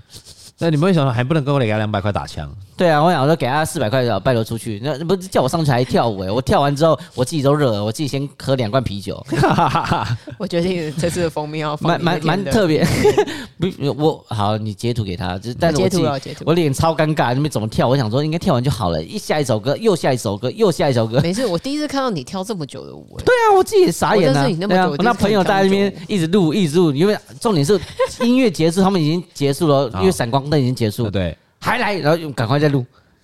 那你们为什么还不能跟我给他两百块打枪？对啊，我想说给他四百块的拜托出去，那不是叫我上去还跳舞哎！我跳完之后，我自己都热了，我自己先喝两罐啤酒。我决定这次的封面要蛮蛮蛮特别。不，我好，你截图给他，就是但是我自己我脸超尴尬，那边怎么跳？我想说应该跳完就好了，一下一首歌又下一首歌又下一首歌。没事，我第一次看到你跳这么久的舞。对啊，我自己也傻眼了。对啊，那朋友在那边一直录一直录，因为重点是音乐结束，他们已经结束了，因为闪光灯已经结束。对。还来，然后又赶快再录，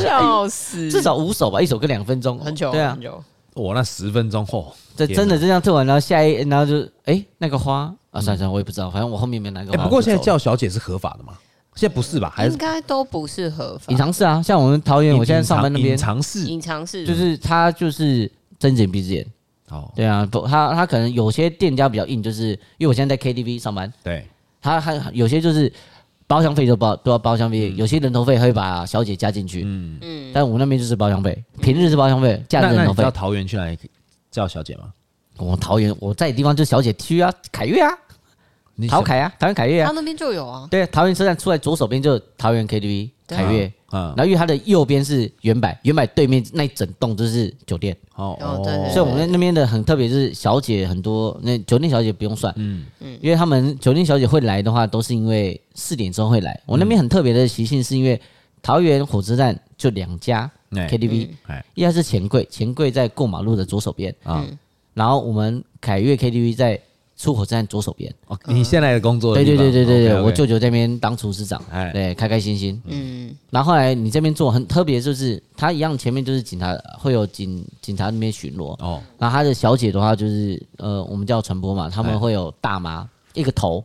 笑死！至少五首吧，一首歌两分钟，很久，对啊，很久。我那十分钟嚯，这真的这样做完，然后下一，然后就哎那个花啊，算算我也不知道，反正我后面没拿个花。不过现在叫小姐是合法的吗？现在不是吧？还是应该都不是合法。隐藏式啊，像我们桃园，我现在上班那边隐藏式，隐藏式就是他就是睁只眼闭只眼。哦，对啊，不，他他可能有些店家比较硬，就是因为我现在在 KTV 上班，对，他还有些就是。包厢费就包都要包厢费，有些人头费会把小姐加进去。嗯嗯，但我们那边就是包厢费，平日是包厢费，假日人头费。到桃园去哪里叫小姐吗？我桃园我在的地方就是小姐区啊，凯悦啊，桃凯啊，桃园凯悦啊。他那边就有啊。对，桃园车站出来左手边就是桃园 KTV 凯悦。嗯，然后因为它的右边是原百，原百对面那一整栋就是酒店。哦对，所以我们那边的很特别，就是小姐很多，那酒店小姐不用算。嗯嗯，因为他们酒店小姐会来的话，都是因为四点钟会来。我那边很特别的习性，是因为桃园火车站就两家 KTV，一家是钱柜，钱柜在过马路的左手边啊，然后我们凯悦 KTV 在。出口站左手边哦，你现在的工作？对对对对对对，我舅舅这边当厨师长，哎，对，开开心心。嗯，然后后来你这边做很特别，就是他一样前面就是警察，会有警警察那边巡逻哦。然后他的小姐的话就是呃，我们叫传播嘛，他们会有大妈一个头，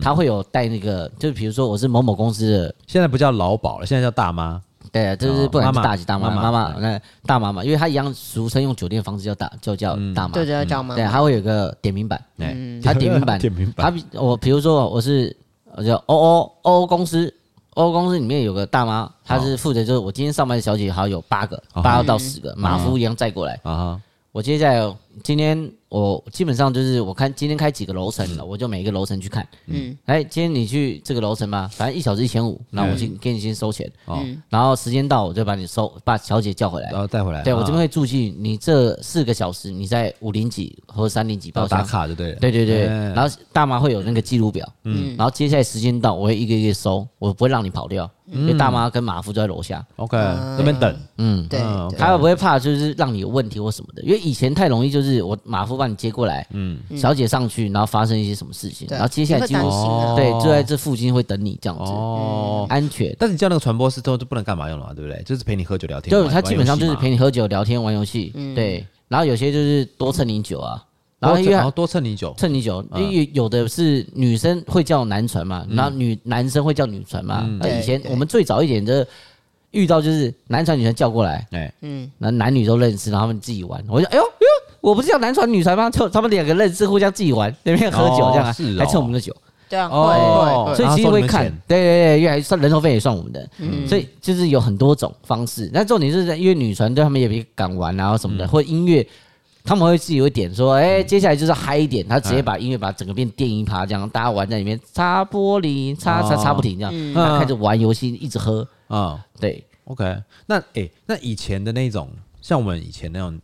他会有带那个，就比如说我是某某公司的，现在不叫劳保了，现在叫大妈。对，就是不管是大姐大妈妈妈，那大妈妈，因为她一样俗称用酒店方式叫大，就叫大妈。对对，叫妈。对，还会有个点名版，嗯，她点名版，点名板。他我比如说我是我叫 O O O 公司，O 公司里面有个大妈，她是负责就是我今天上班的小姐好像有八个，八到十个马夫一样载过来。啊。我接下来今天我基本上就是我看今天开几个楼层了，我就每一个楼层去看。嗯，哎，今天你去这个楼层吗，反正一小时一千五，那我先给你先收钱。哦，然后时间到我就把你收，把小姐叫回来，然后带回来。对，我这边会注记你这四个小时你在五零几和三零几包打卡就对了。对对对，然后大妈会有那个记录表。嗯，然后接下来时间到，我会一个一个收，我不会让你跑掉。因为大妈跟马夫就在楼下，OK，那边等，嗯，对，他会不会怕就是让你有问题或什么的？因为以前太容易就是我马夫把你接过来，嗯，小姐上去，然后发生一些什么事情，然后接下来几乎对，就在这附近会等你这样子，哦，安全。但是你叫那个传播师都就不能干嘛用了嘛，对不对？就是陪你喝酒聊天，对，他基本上就是陪你喝酒聊天玩游戏，对，然后有些就是多蹭你酒啊。然后因为多蹭你酒，蹭你酒，因为有的是女生会叫男船嘛，然后女男生会叫女船嘛。那以前我们最早一点的遇到就是男船女船叫过来，哎，嗯，那男女都认识，然后他们自己玩。我就哎呦哎呦，我不是叫男船女船吗？就他们两个认识，互相自己玩，那边喝酒这样，还蹭我们的酒。对啊，哦，所以其实会看，对对对，因为还算人头费也算我们的，所以就是有很多种方式。那重点是因为女船对他们也比较敢玩啊什么的，或音乐。他们会自己会点说，哎、欸，接下来就是嗨一点，他直接把音乐把整个变电音趴，这样大家玩在里面擦玻璃，擦擦擦不停，这样，他、哦、开始玩游戏，一直喝。啊，哦、对，OK，那哎、欸，那以前的那种，像我们以前那种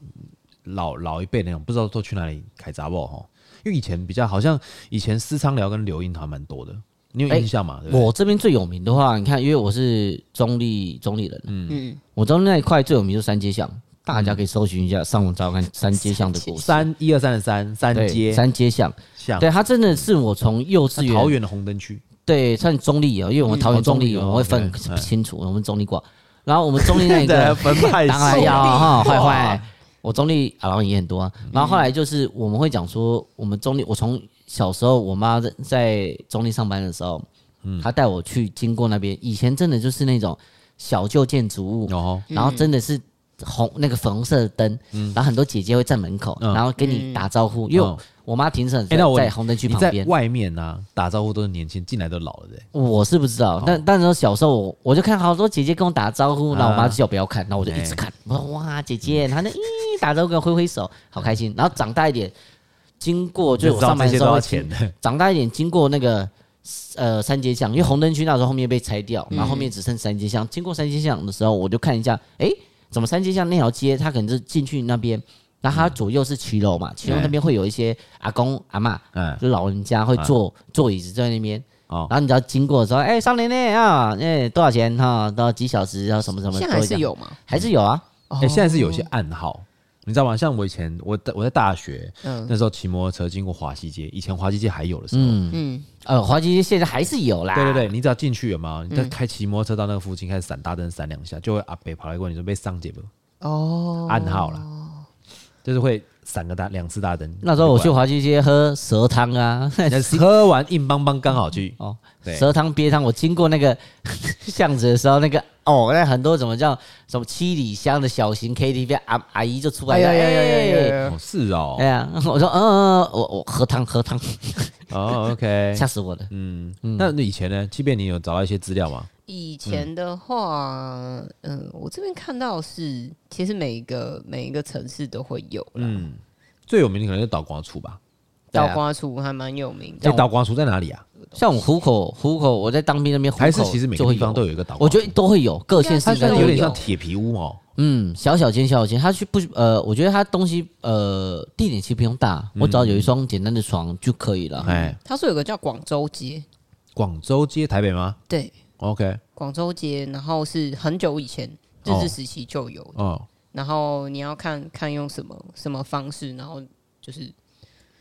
老老一辈那种，不知道都去哪里开杂报哈？因为以前比较好像以前私娼寮跟留音还蛮多的，你有印象吗？欸、我这边最有名的话，你看，因为我是中立中立人，嗯嗯，我中立那一块最有名就是三街巷。大家可以搜寻一下，上网找看三街巷的故事。三一二三的三三街。三街巷，对，它真的是我从幼稚园桃园的红灯区，对，算中立哦，因为我们桃园中立，我会分不清楚，我们中立挂。然后我们中立那个 分派当然要哈坏坏，我中坜啊，然后也很多啊。然后后来就是我们会讲说，我们中立，我从小时候我妈在在中立上班的时候，嗯，她带我去经过那边，以前真的就是那种小旧建筑物，然后真的是。红那个粉红色的灯，然后很多姐姐会在门口，然后跟你打招呼。因为我妈停车在红灯区旁边，外面呢打招呼都是年轻，进来都老了的。我是不知道，但但是小时候我我就看好多姐姐跟我打招呼，然后我妈就叫我不要看，然后我就一直看。我说哇，姐姐，她那咦打招呼跟挥挥手，好开心。然后长大一点，经过就我上班的时候，长大一点经过那个呃三街巷，因为红灯区那时候后面被拆掉，然后后面只剩三街巷。经过三街巷的时候，我就看一下，哎。怎么三街巷那条街，他可能是进去那边，然后他左右是骑楼嘛，骑楼那边会有一些阿公阿嬷，嗯，就老人家会坐坐椅子在那边，哦，然后你只要经过的时候，哎，少年呢啊，哎，多少钱哈？多少几小时？然后什么什么？现在还是有吗？还是有啊？哎，现在是有些暗号，你知道吗？像我以前，我我在大学那时候骑摩托车经过华西街，以前华西街还有的时候，嗯嗯，呃，华西街现在还是有啦。对对对，你只要进去有没有？你在开骑摩托车到那个附近，开始闪大灯闪两下，就会阿北跑来问你说被上街不？哦，暗号啦，就是会闪个大两次大灯。那时候我去华西街喝蛇汤啊，喝完硬邦邦刚好去 哦。蛇汤鳖汤，我经过那个 巷子的时候，那个哦，那很多怎么叫什么七里香的小型 KTV，阿阿姨就出来了，哎，是哦，哎呀，我说嗯嗯，我我喝汤喝汤，哦，OK，吓死我了，嗯，那以前呢？即便你有找到一些资料吗？以前的话，嗯，我这边看到是，其实每一个每一个城市都会有，嗯，最有名的可能是倒瓜厝吧，倒瓜厝还蛮有名的。哎，倒瓜厝在哪里啊？像我湖口，虎口我在当兵那边，还是其实每个地方都有一个岛。我觉得都会有，各县市都有点像铁皮屋哦。嗯，小小间，小小间，它去不呃，我觉得它东西呃地点其实不用大，我只要有一双简单的床就可以了。哎，它是有个叫广州街，广州街台北吗？对，OK，广州街，然后是很久以前日治时期就有哦。然后你要看看用什么什么方式，然后就是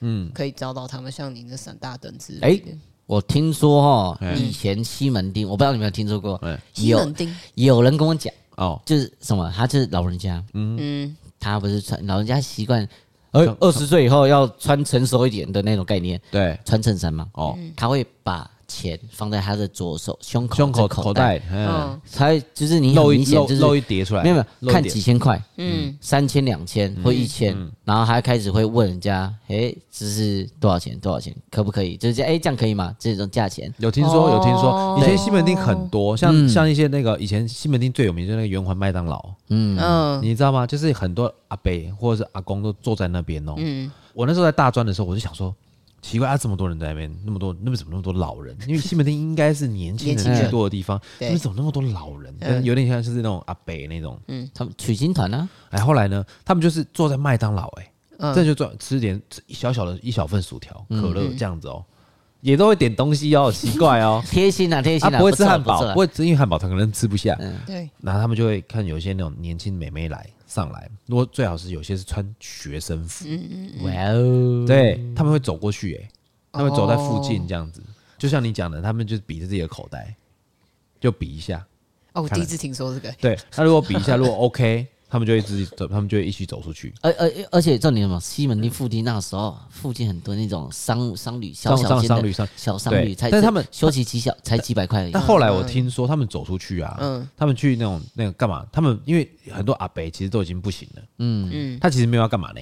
嗯，可以找到他们像你的闪大灯之类的。我听说哈，以前西门町，我不知道你有没有听说过。西门町。有人跟我讲哦，就是什么，他就是老人家，嗯，他不是穿老人家习惯，呃，二十岁以后要穿成熟一点的那种概念，对，穿衬衫嘛，哦，他会把钱放在他的左手胸口胸口口袋，嗯，才就是你露一露露一叠出来，没有没有看几千块，嗯，三千两千或一千，然后还开始会问人家，哎，这是多少钱？多少钱？可不可以？就是哎，这样可以吗？这种价钱。有听说有听说，以前西门町很多，像像一些那个以前西门町最有名就是那个圆环麦当劳，嗯。嗯，你知道吗？就是很多阿伯或者是阿公都坐在那边哦，嗯，我那时候在大专的时候，我就想说。奇怪啊，这么多人在那边，那么多，那边怎么那么多老人？因为西门町应该是年轻人 居多的地方，那边怎么那么多老人？嗯、有点像就是那种阿北那种。嗯，他们取经团呢？哎，后来呢，他们就是坐在麦当劳，哎，这就坐吃点小小的一小份薯条、可乐这样子哦，也都会点东西哦，奇怪哦，贴心啊，贴心啊，不会吃汉堡，不会吃，因为汉堡他可能吃不下。嗯，对。然后他们就会看有些那种年轻美眉来。上来，如果最好是有些是穿学生服，嗯嗯，哇哦，对，他们会走过去，哎，他们走在附近这样子，就像你讲的，他们就比着自己的口袋，就比一下。哦，我第一次听说这个。对，他如果比一下，如果 OK。他们就会自己走，他们就会一起走出去。而而而且重点什么？西门町附近那时候，附近很多那种商商旅，小小间的小商旅，但是他们休息几小才几百块。但后来我听说他们走出去啊，嗯，他们去那种那个干嘛？他们因为很多阿伯其实都已经不行了，嗯嗯，他其实没有要干嘛呢？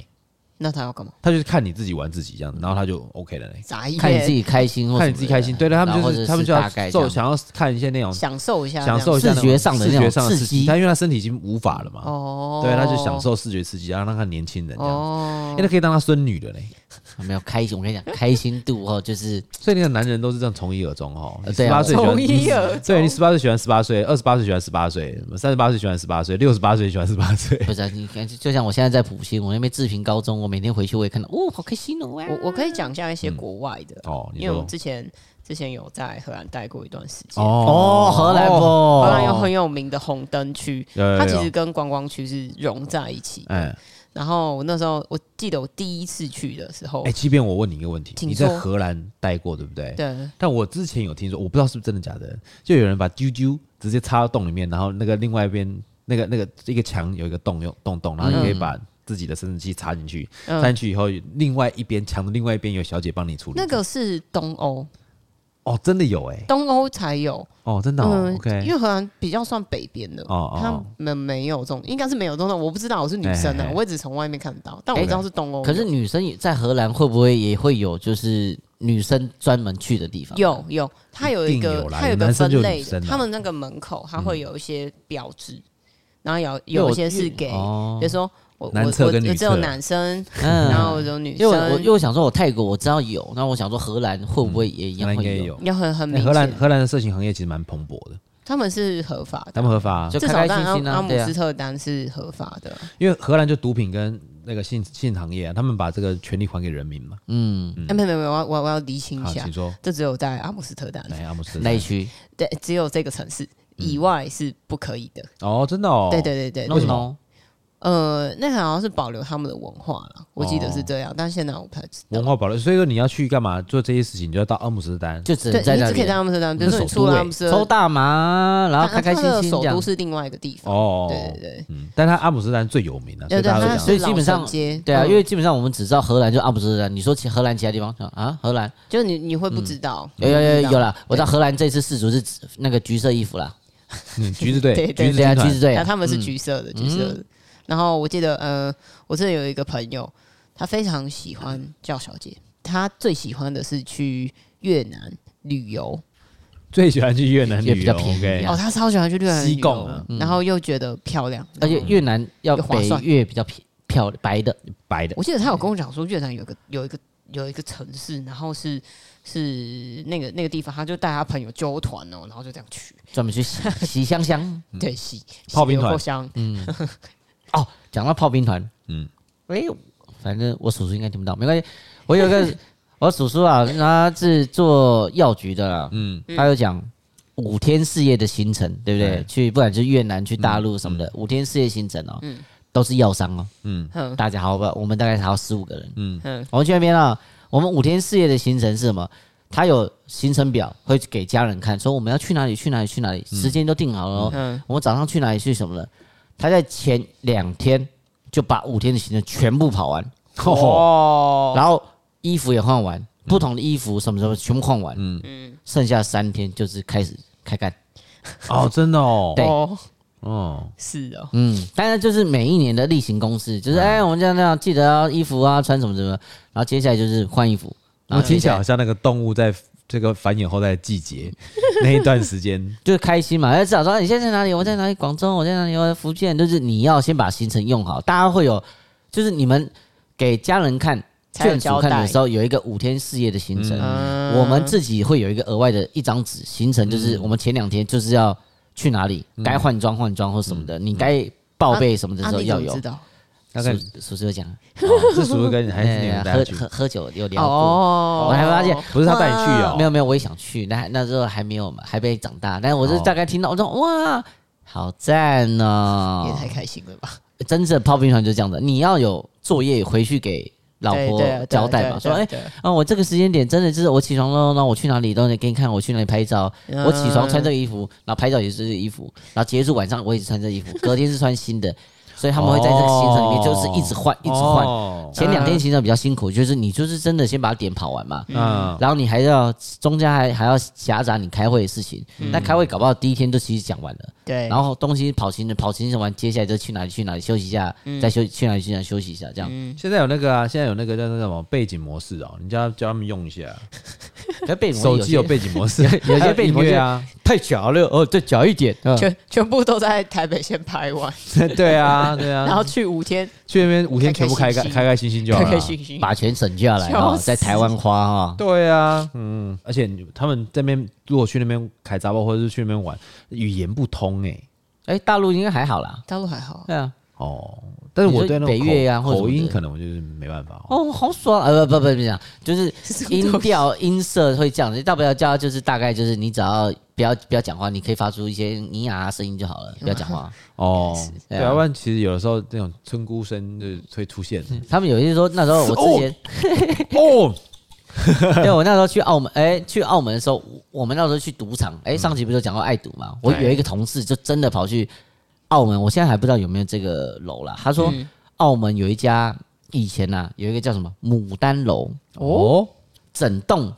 那他要干嘛？他就是看你自己玩自己这样子，然后他就 OK 了嘞。看你自己开心，看你自己开心。对对，他们就是他们就要受，想要看一些那种享受一下，享受一下视觉上的视觉上的刺激。他因为他身体已经无法了嘛，哦，对，他就享受视觉刺激，然后让他年轻人这样子，因为他可以当他孙女的嘞。没有开心，我跟你讲，开心度哦，就是 所以那个男人都是这样从一而终哦。十八岁从一而终，对你十八岁喜欢十八岁，二十八岁喜欢十八岁，三十八岁喜欢十八岁，六十八岁喜欢十八岁。不是你看，就像我现在在普星，我那边志平高中，我每天回去我也看到，哦，好开心哦。我我可以讲一下一些国外的哦，因为我之前之前有在荷兰待过一段时间哦，荷兰不，荷兰有很有名的红灯区，它其实跟观光区是融在一起。嗯。然后我那时候，我记得我第一次去的时候，哎，即便我问你一个问题，你在荷兰待过对不对？对。但我之前有听说，我不知道是不是真的假的，就有人把啾啾直接插到洞里面，然后那个另外一边那个那个一个墙有一个洞，有洞洞，然后你可以把自己的生殖器插进去，插进去以后，另外一边墙的另外一边有小姐帮你处理。那个是东欧。哦，真的有哎，东欧才有哦，真的，OK，因为荷兰比较算北边的，哦，他们没有这种，应该是没有这种，我不知道，我是女生的，我也只从外面看到，但我知道是东欧。可是女生也在荷兰会不会也会有，就是女生专门去的地方？有有，它有一个，它有一个分类的，他们那个门口它会有一些标志，然后有有一些是给，比如说。男厕跟女厕，只有男生，嗯。然后有女生。因为我因为我想说，我泰国我知道有，那我想说荷兰会不会也一样会有？要很很荷兰荷兰的色情行业其实蛮蓬勃的，他们是合法的，他们合法，至少在阿姆斯特丹是合法的。因为荷兰就毒品跟那个性性行业，他们把这个权利还给人民嘛。嗯，哎，没有没有，我我我要厘清一下，请说，这只有在阿姆斯特丹，阿姆斯特丹那一区，对，只有这个城市以外是不可以的。哦，真的哦，对对对对，为什么？呃，那个好像是保留他们的文化了，我记得是这样，但现在我不太知道。文化保留，所以说你要去干嘛？做这些事情，你就要到阿姆斯特丹，就只能在那里。你只可以在阿姆斯特丹，比如说你出了阿姆斯特抽大麻，然后开开心心首都是另外一个地方。哦，对对对，嗯，但他阿姆斯特丹最有名的，所以大家讲，所以基本上，对啊，因为基本上我们只知道荷兰就阿姆斯特丹，你说其荷兰其他地方啊，荷兰。就是你你会不知道，有有有有了，我知道荷兰这次世足是那个橘色衣服啦，嗯橘子队，橘子队，橘子队，他们是橘色的，橘色的。然后我记得，呃，我这里有一个朋友，他非常喜欢叫小姐，他最喜欢的是去越南旅游，最喜欢去越南旅游，比较便宜。哦，他超喜欢去越南旅游，然后又觉得漂亮，而且越南要划算，越比较漂漂白的。白的。我记得他有跟我讲说，越南有个有一个有一个城市，然后是是那个那个地方，他就带他朋友揪团哦，然后就这样去，专门去洗洗香香，对，洗泡冰团。香，嗯。哦，讲到炮兵团，嗯，哎，反正我叔叔应该听不到，没关系。我有个 我叔叔啊，他是做药局的啦，嗯，他有讲五天四夜的行程，对不对？去不管是越南、去大陆什么的，五天四夜行程哦，嗯，都是药商哦，嗯，大家好吧，我们大概还有十五个人，嗯。嗯，我们去那边啊，我们五天四夜的行程是什么？他有行程表，会给家人看，说我们要去哪里，去哪里，去哪里，时间都定好了，嗯，我们早上去哪里去什么的。他在前两天就把五天的行程全部跑完，哦，然后衣服也换完，不同的衣服什么什么全部换完，嗯。嗯，剩下三天就是开始开干。哦，真的哦，对，哦，是哦，嗯，当然就是每一年的例行公事，就是哎，我们这样这样，记得要衣服啊，穿什么什么，然后接下来就是换衣服，然后听起来好像那个动物在。这个繁衍后代的季节 那一段时间就是开心嘛，至少说你现在在哪里？我在哪里？广州，我在哪里？我在福建。就是你要先把行程用好，大家会有，就是你们给家人看、眷属看的时候，有一个五天四夜的行程。嗯、我们自己会有一个额外的一张纸行程，就是我们前两天就是要去哪里，该换装换装或什么的，嗯、你该报备什么的时候要有。大概叔叔有讲，是叔叔跟你还是你们带喝喝喝酒有聊过？哦，我还发现不是他带你去哦，没有没有，我也想去，那那时候还没有嘛，还没长大。但是我是大概听到，我说哇，好赞呢，也太开心了吧！真正炮兵团就是这样的，你要有作业回去给老婆交代嘛，说哎啊，我这个时间点真的就是我起床了，那我去哪里都得给你看，我去哪里拍照，我起床穿这个衣服，然后拍照也是这个衣服，然后结束晚上我也是穿这衣服，隔天是穿新的。所以他们会在这个行程里面，就是一直换，一直换。前两天行程比较辛苦，就是你就是真的先把点跑完嘛，嗯，然后你还要中间还还要夹杂你开会的事情。那开会搞不好第一天就其实讲完了，对。然后东西跑行程跑行程完，接下来就去哪里去哪里休息一下，再休去哪里去哪里休息一下，这样。现在有那个啊，现在有那个叫那什么背景模式哦，你叫叫他们用一下。手机有背景模式，有些背景模式啊，太小了哦，再小一点，全全部都在台北先拍完。对啊。对啊，然后去五天，去那边五天全部开开开开心心。就好了，开开心心。把钱省下来哈，在台湾花哈。对啊，嗯，而且他们这边如果去那边开杂包或者是去那边玩，语言不通哎，哎，大陆应该还好啦，大陆还好，对啊，哦。但是我对那北越呀，口音可能我就是没办法哦，好爽啊！不不不，不讲，就是 音调音色会这样子，大不了叫就是大概就是你只要不要不要讲话，你可以发出一些咿呀声音就好了，不要讲话 哦。台湾其实有的时候那种村姑声就会出现。他们有些说那时候我之前哦，因为我那时候去澳门，哎，去澳门的时候，我们那时候去赌场，哎，上集不是讲过爱赌嘛？我有一个同事就真的跑去。澳门，我现在还不知道有没有这个楼啦。他说，澳门有一家以前呐、啊，有一个叫什么牡丹楼。哦，整栋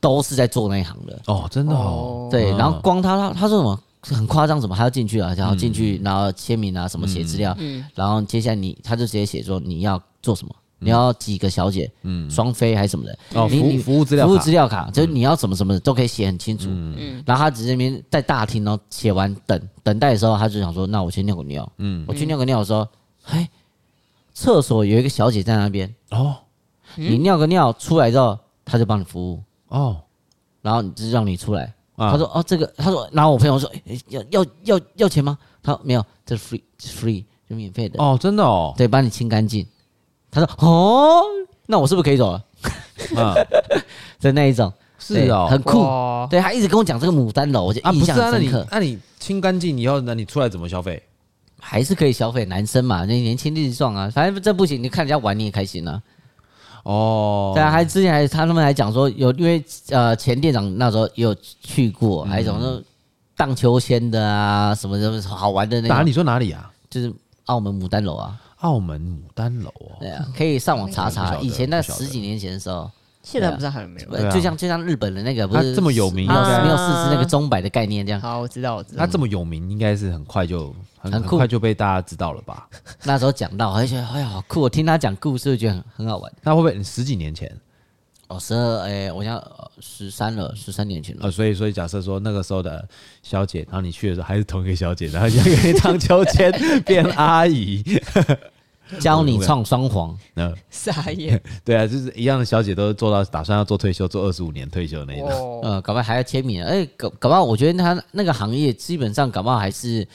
都是在做那一行的。哦，真的哦。对，然后光他他他说什么很夸张，什么还要进去啊，然后进去然后签名啊，什么写资料，然后接下来你他就直接写说你要做什么。你要几个小姐，嗯，双飞还是什么的？哦，服服务资料服务资料卡，就是你要什么什么的都可以写很清楚。嗯，然后他只是那边在大厅哦，写完等等待的时候，他就想说，那我先尿个尿。嗯，我去尿个尿的时候，哎，厕所有一个小姐在那边。哦，你尿个尿出来之后，他就帮你服务。哦，然后就是让你出来。他说，哦，这个，他说，然后我朋友说，哎，要要要要钱吗？他说没有，这是 free，free 就免费的。哦，真的哦，对，帮你清干净。他说：“哦，那我是不是可以走了？啊，的那一种是哦，很酷。对，他一直跟我讲这个牡丹楼，我就印象深刻。那你清干净以后，那你出来怎么消费？还是可以消费？男生嘛，那年轻力壮啊，反正这不行。你看人家玩，你也开心啊。哦，对啊，还之前还他们还讲说有，因为呃前店长那时候也有去过，还有什么荡秋千的啊，什么什么好玩的那哪里说哪里啊？就是澳门牡丹楼啊。”澳门牡丹楼哦，对啊，可以上网查查。以前那十几年前的时候，现在不知道还有没有。就像就像日本的那个，不是这么有名，没有没有试试那个钟摆的概念这样。好，我知道，我知道。他这么有名，应该是很快就很快就被大家知道了吧？那时候讲到，我就觉得哎呀好酷，我听他讲故事，觉得很很好玩。那会不会十几年前？哦，十二哎，我想十三了，十三年前了。呃，所以所以假设说那个时候的小姐，然后你去的时候还是同一个小姐，然后就可以荡秋千变阿姨。教你唱双簧，那，傻眼，对啊，就是一样的小姐都做到打算要做退休，做二十五年退休的那一种，呃，搞不好还要签名，哎，搞搞不好，我觉得他那个行业基本上搞不好还是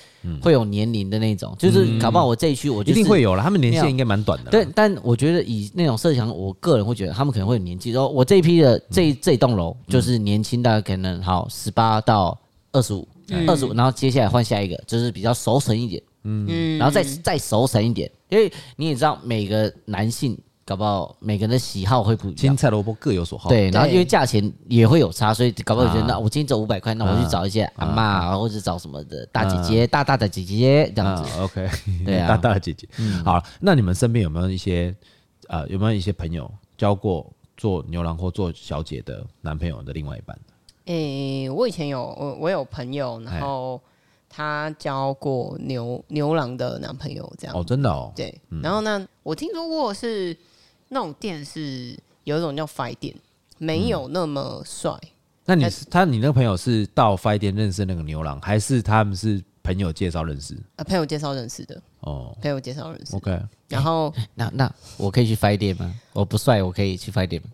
会有年龄的那种，就是搞不好我这一区我一定会有了，他们年限应该蛮短的，对，但我觉得以那种设想，我个人会觉得他们可能会有年纪，说我这一批的这这栋楼就是年轻，大概可能好十八到二十五，二十五，然后接下来换下一个，就是比较熟成一点。嗯，然后再再熟成一点，因为你也知道，每个男性搞不好每个人的喜好会不一样，青菜萝卜各有所好。对，然后因为价钱也会有差，所以搞不好觉得那我今天走五百块，那我去找一些阿嬷或者找什么的大姐姐、大大的姐姐这样子。OK，对啊，大大的姐姐。好，那你们身边有没有一些呃，有没有一些朋友交过做牛郎或做小姐的男朋友的另外一半？诶、欸，我以前有我我有朋友，然后他交过牛牛郎的男朋友，这样哦，真的哦，对。嗯、然后呢，我听说过是那种店是有一种叫 “fight 店，没有那么帅。嗯、那你是他，你那个朋友是到 “fight 店认识那个牛郎，还是他们是朋友介绍认识？呃，朋友介绍认识的哦，朋友介绍认识。OK，然后、欸、那那我可以去 “fight 店吗？我不帅，我可以去 “fight 店吗？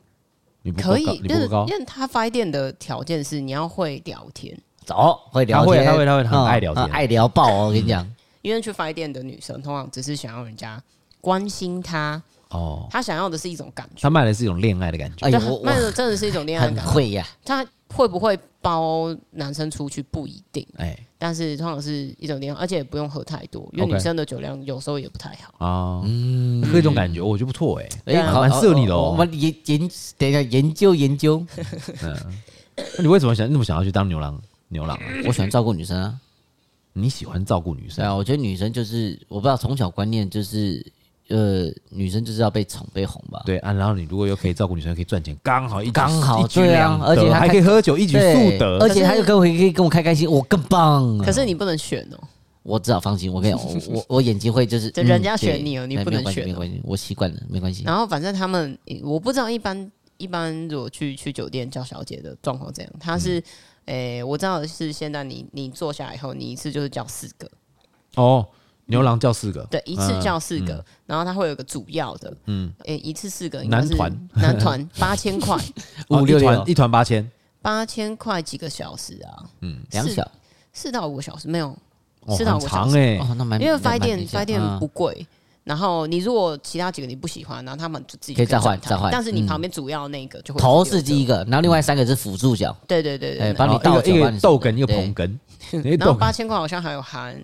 可以，就是因为他发店的条件是你要会聊天，走会聊天，他会他会很爱聊天，爱聊爆哦！我跟你讲，因为去饭店的女生通常只是想要人家关心她哦，她想要的是一种感觉，她卖的是一种恋爱的感觉，哎，卖的真的是一种恋爱感觉，会呀，她会不会包男生出去不一定，哎。但是通常是一种恋爱，而且也不用喝太多，因为女生的酒量有时候也不太好。啊。嗯，喝一种感觉，我觉得不错哎，哎，蛮适合你的哦。我们研研等一下研究研究。嗯，那你为什么想那么想要去当牛郎？牛郎，我喜欢照顾女生啊。你喜欢照顾女生？对啊，我觉得女生就是我不知道从小观念就是。呃，女生就是要被宠被哄吧？对啊，然后你如果又可以照顾女生，可以赚钱，刚好一刚好一举两得，而且还可以喝酒，一举数得，而且他又跟我可以跟我开开心，我更棒。可是你不能选哦，我只好放心。我跟你讲，我我眼睛会就是，人家选你哦，你不能选，没关系，我习惯了，没关系。然后反正他们，我不知道一般一般如果去去酒店叫小姐的状况怎样。他是，诶，我知道的是现在你你坐下来以后，你一次就是叫四个哦。牛郎叫四个，对，一次叫四个，然后他会有个主要的，嗯，诶，一次四个，男团，男团八千块，五六团，一团八千，八千块几个小时啊？嗯，两小四到五个小时没有，四到五个小时，因为饭店饭店不贵，然后你如果其他几个你不喜欢，然后他们就自己可以再换再换，但是你旁边主要那个就会头是第一个，然后另外三个是辅助角，对对对对，帮你倒一个豆梗一个捧梗，然后八千块好像还有含。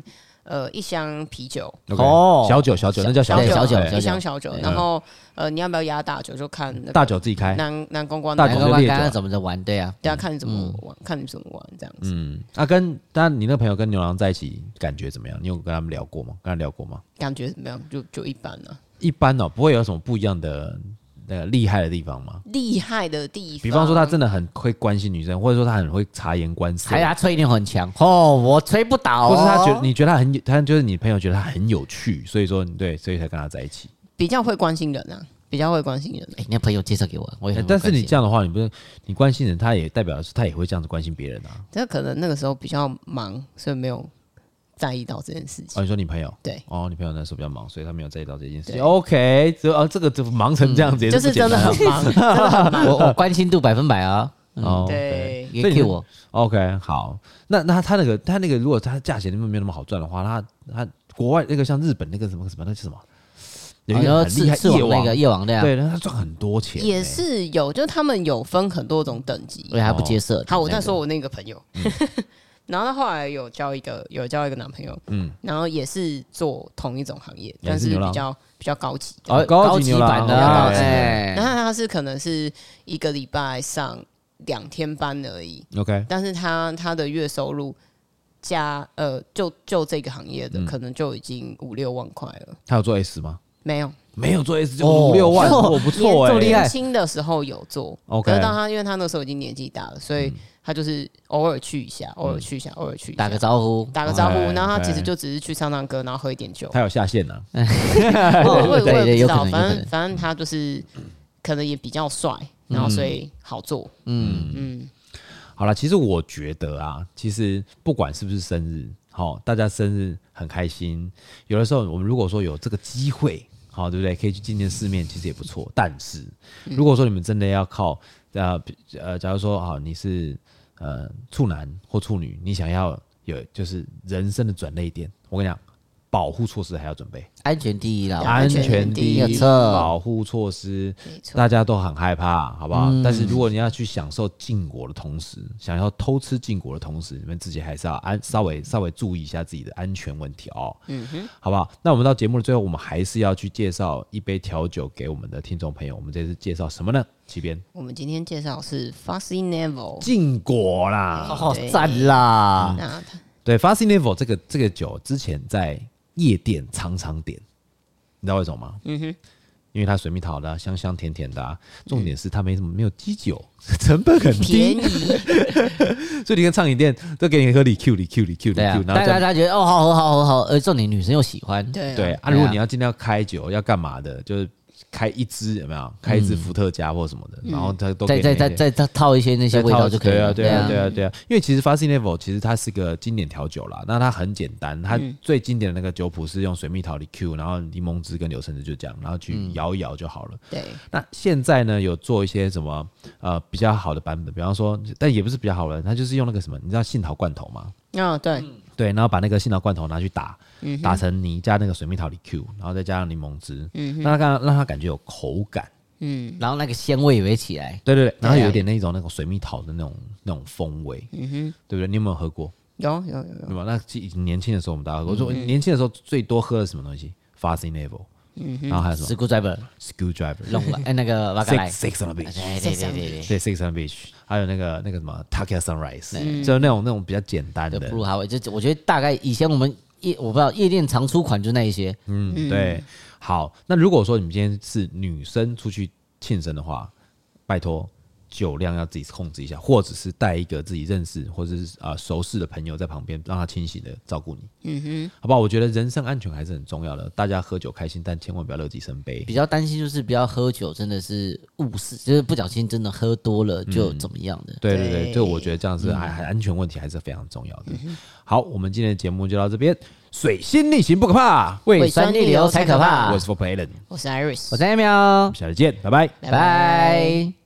呃，一箱啤酒哦，小酒小酒，那叫小酒小酒，一箱小酒。然后呃，你要不要压大酒？就看大酒自己开。男男公关，大公关刚刚怎么着玩？对啊，对啊，看你怎么玩，看你怎么玩这样子。嗯，那跟当然，你那朋友跟牛郎在一起感觉怎么样？你有跟他们聊过吗？跟他聊过吗？感觉怎么样？就就一般呢。一般哦，不会有什么不一样的。那个厉害的地方吗？厉害的地方，比方说他真的很会关心女生，或者说他很会察言观色，还有他吹牛很强哦，我吹不倒。或是他觉得你觉得他很有，他就是你朋友觉得他很有趣，所以说对，所以才跟他在一起。比较会关心人啊，比较会关心人。哎、欸，你的朋友介绍给我，我也很。但是你这样的话，你不是你关心人，他也代表是他也会这样子关心别人啊。这可能那个时候比较忙，所以没有。在意到这件事情。哦，你说你朋友？对，哦，你朋友那时候比较忙，所以他没有在意到这件事情。OK，这啊，这个就忙成这样子，就是真的很忙。我我关心度百分百啊。哦，对，也给我 OK 好。那那他那个他那个，如果他价钱那么没有那么好赚的话，他他国外那个像日本那个什么什么那是什么？有一个很厉害夜王那个夜王的呀。对，他赚很多钱。也是有，就是他们有分很多种等级，所以还不接受。好，我再说我那个朋友。然后他后来有交一个有交一个男朋友，嗯，然后也是做同一种行业，但是比较比较高级，高级版的，然后他是可能是一个礼拜上两天班而已，OK，但是他他的月收入加呃就就这个行业的可能就已经五六万块了。他有做 S 吗？没有，没有做 S 就五六万，哦，不错哎，年轻的时候有做，OK，可是当他因为他那时候已经年纪大了，所以。他就是偶尔去一下，偶尔去一下，偶尔去打个招呼，打个招呼。然后他其实就只是去唱唱歌，然后喝一点酒。他有下线呢？我 我也不知道，反正反正他就是可能也比较帅，然后所以好做。嗯嗯，好了，其实我觉得啊，其实不管是不是生日，好，大家生日很开心。有的时候我们如果说有这个机会，好，对不对？可以去见见世面，其实也不错。但是如果说你们真的要靠呃呃，假如说啊，你是。呃，处男或处女，你想要有就是人生的转捩点，我跟你讲，保护措施还要准备，安全第一啦，安全第一，保护措施，大家都很害怕，好不好？但是如果你要去享受禁果的同时，想要偷吃禁果的同时，你们自己还是要安稍微稍微注意一下自己的安全问题哦，嗯哼，好不好？那我们到节目的最后，我们还是要去介绍一杯调酒给我们的听众朋友，我们这次介绍什么呢？七边，我们今天介绍是 Fussy Navel 禁果啦，好赞啦！那对 Fussy Navel 这个这个酒之前在夜店常常点，你知道为什么吗？嗯哼，因为它水蜜桃的、啊、香香甜甜的、啊，重点是它没什么没有基酒，成本很低，便宜，所以你看畅饮店都给你喝里 Q 里 Q 里 Q 里 Q，然后大家觉得哦好喝好喝好喝，而重点女生又喜欢，对对啊，如果你要今天要开酒要干嘛的，就是。开一支有没有？开一支伏特加或什么的，嗯、然后他都再再再再再套一些那些味道就可以了。对啊，对啊，对啊，对啊。因为其实 Fasting Level 其实它是个经典调酒啦，那它很简单，它最经典的那个酒谱是用水蜜桃的 Q，然后柠檬汁跟柳橙汁就这样，然后去摇一摇就好了。对。那现在呢，有做一些什么呃比较好的版本，比方说，但也不是比较好的，它就是用那个什么，你知道杏桃罐头吗？哦，对。对，然后把那个杏桃罐头拿去打，嗯、打成泥，加那个水蜜桃里 Q，然后再加上柠檬汁，嗯，让它让它感觉有口感，嗯，然后那个鲜味也会起来，对对对，然后有点那种那种水蜜桃的那种那种风味，嗯哼，对不对？你有没有喝过？有有有有，对吧？那年轻的时候我们大家喝过，我说年轻的时候最多喝的什么东西？Fasting Level，嗯，然后还有什么？Screwdriver，Screwdriver，弄了，哎，那个瓦格莱，Six on the beach，对对对对对，Six on the beach，还有那个那个什么？Tequila Sunrise，就是那种那种比较简单的，不如哈维，就我觉得大概以前我们夜我不知道夜店常出款就那一些，嗯，对。好，那如果说你们今天是女生出去庆生的话，拜托。酒量要自己控制一下，或者是带一个自己认识或者是啊、呃、熟识的朋友在旁边，让他清醒的照顾你。嗯哼，好不好？我觉得人身安全还是很重要的。大家喝酒开心，但千万不要乐极生悲。比较担心就是不要喝酒，真的是误事，就是不小心真的喝多了就怎么样的。嗯、对对对，就我觉得这样子还还安全问题还是非常重要的。嗯、好，我们今天的节目就到这边。水星逆行不可怕，胃酸逆流才可怕。我是 For Planet，我是 Iris，我是 Emil，下次见，拜拜，拜拜。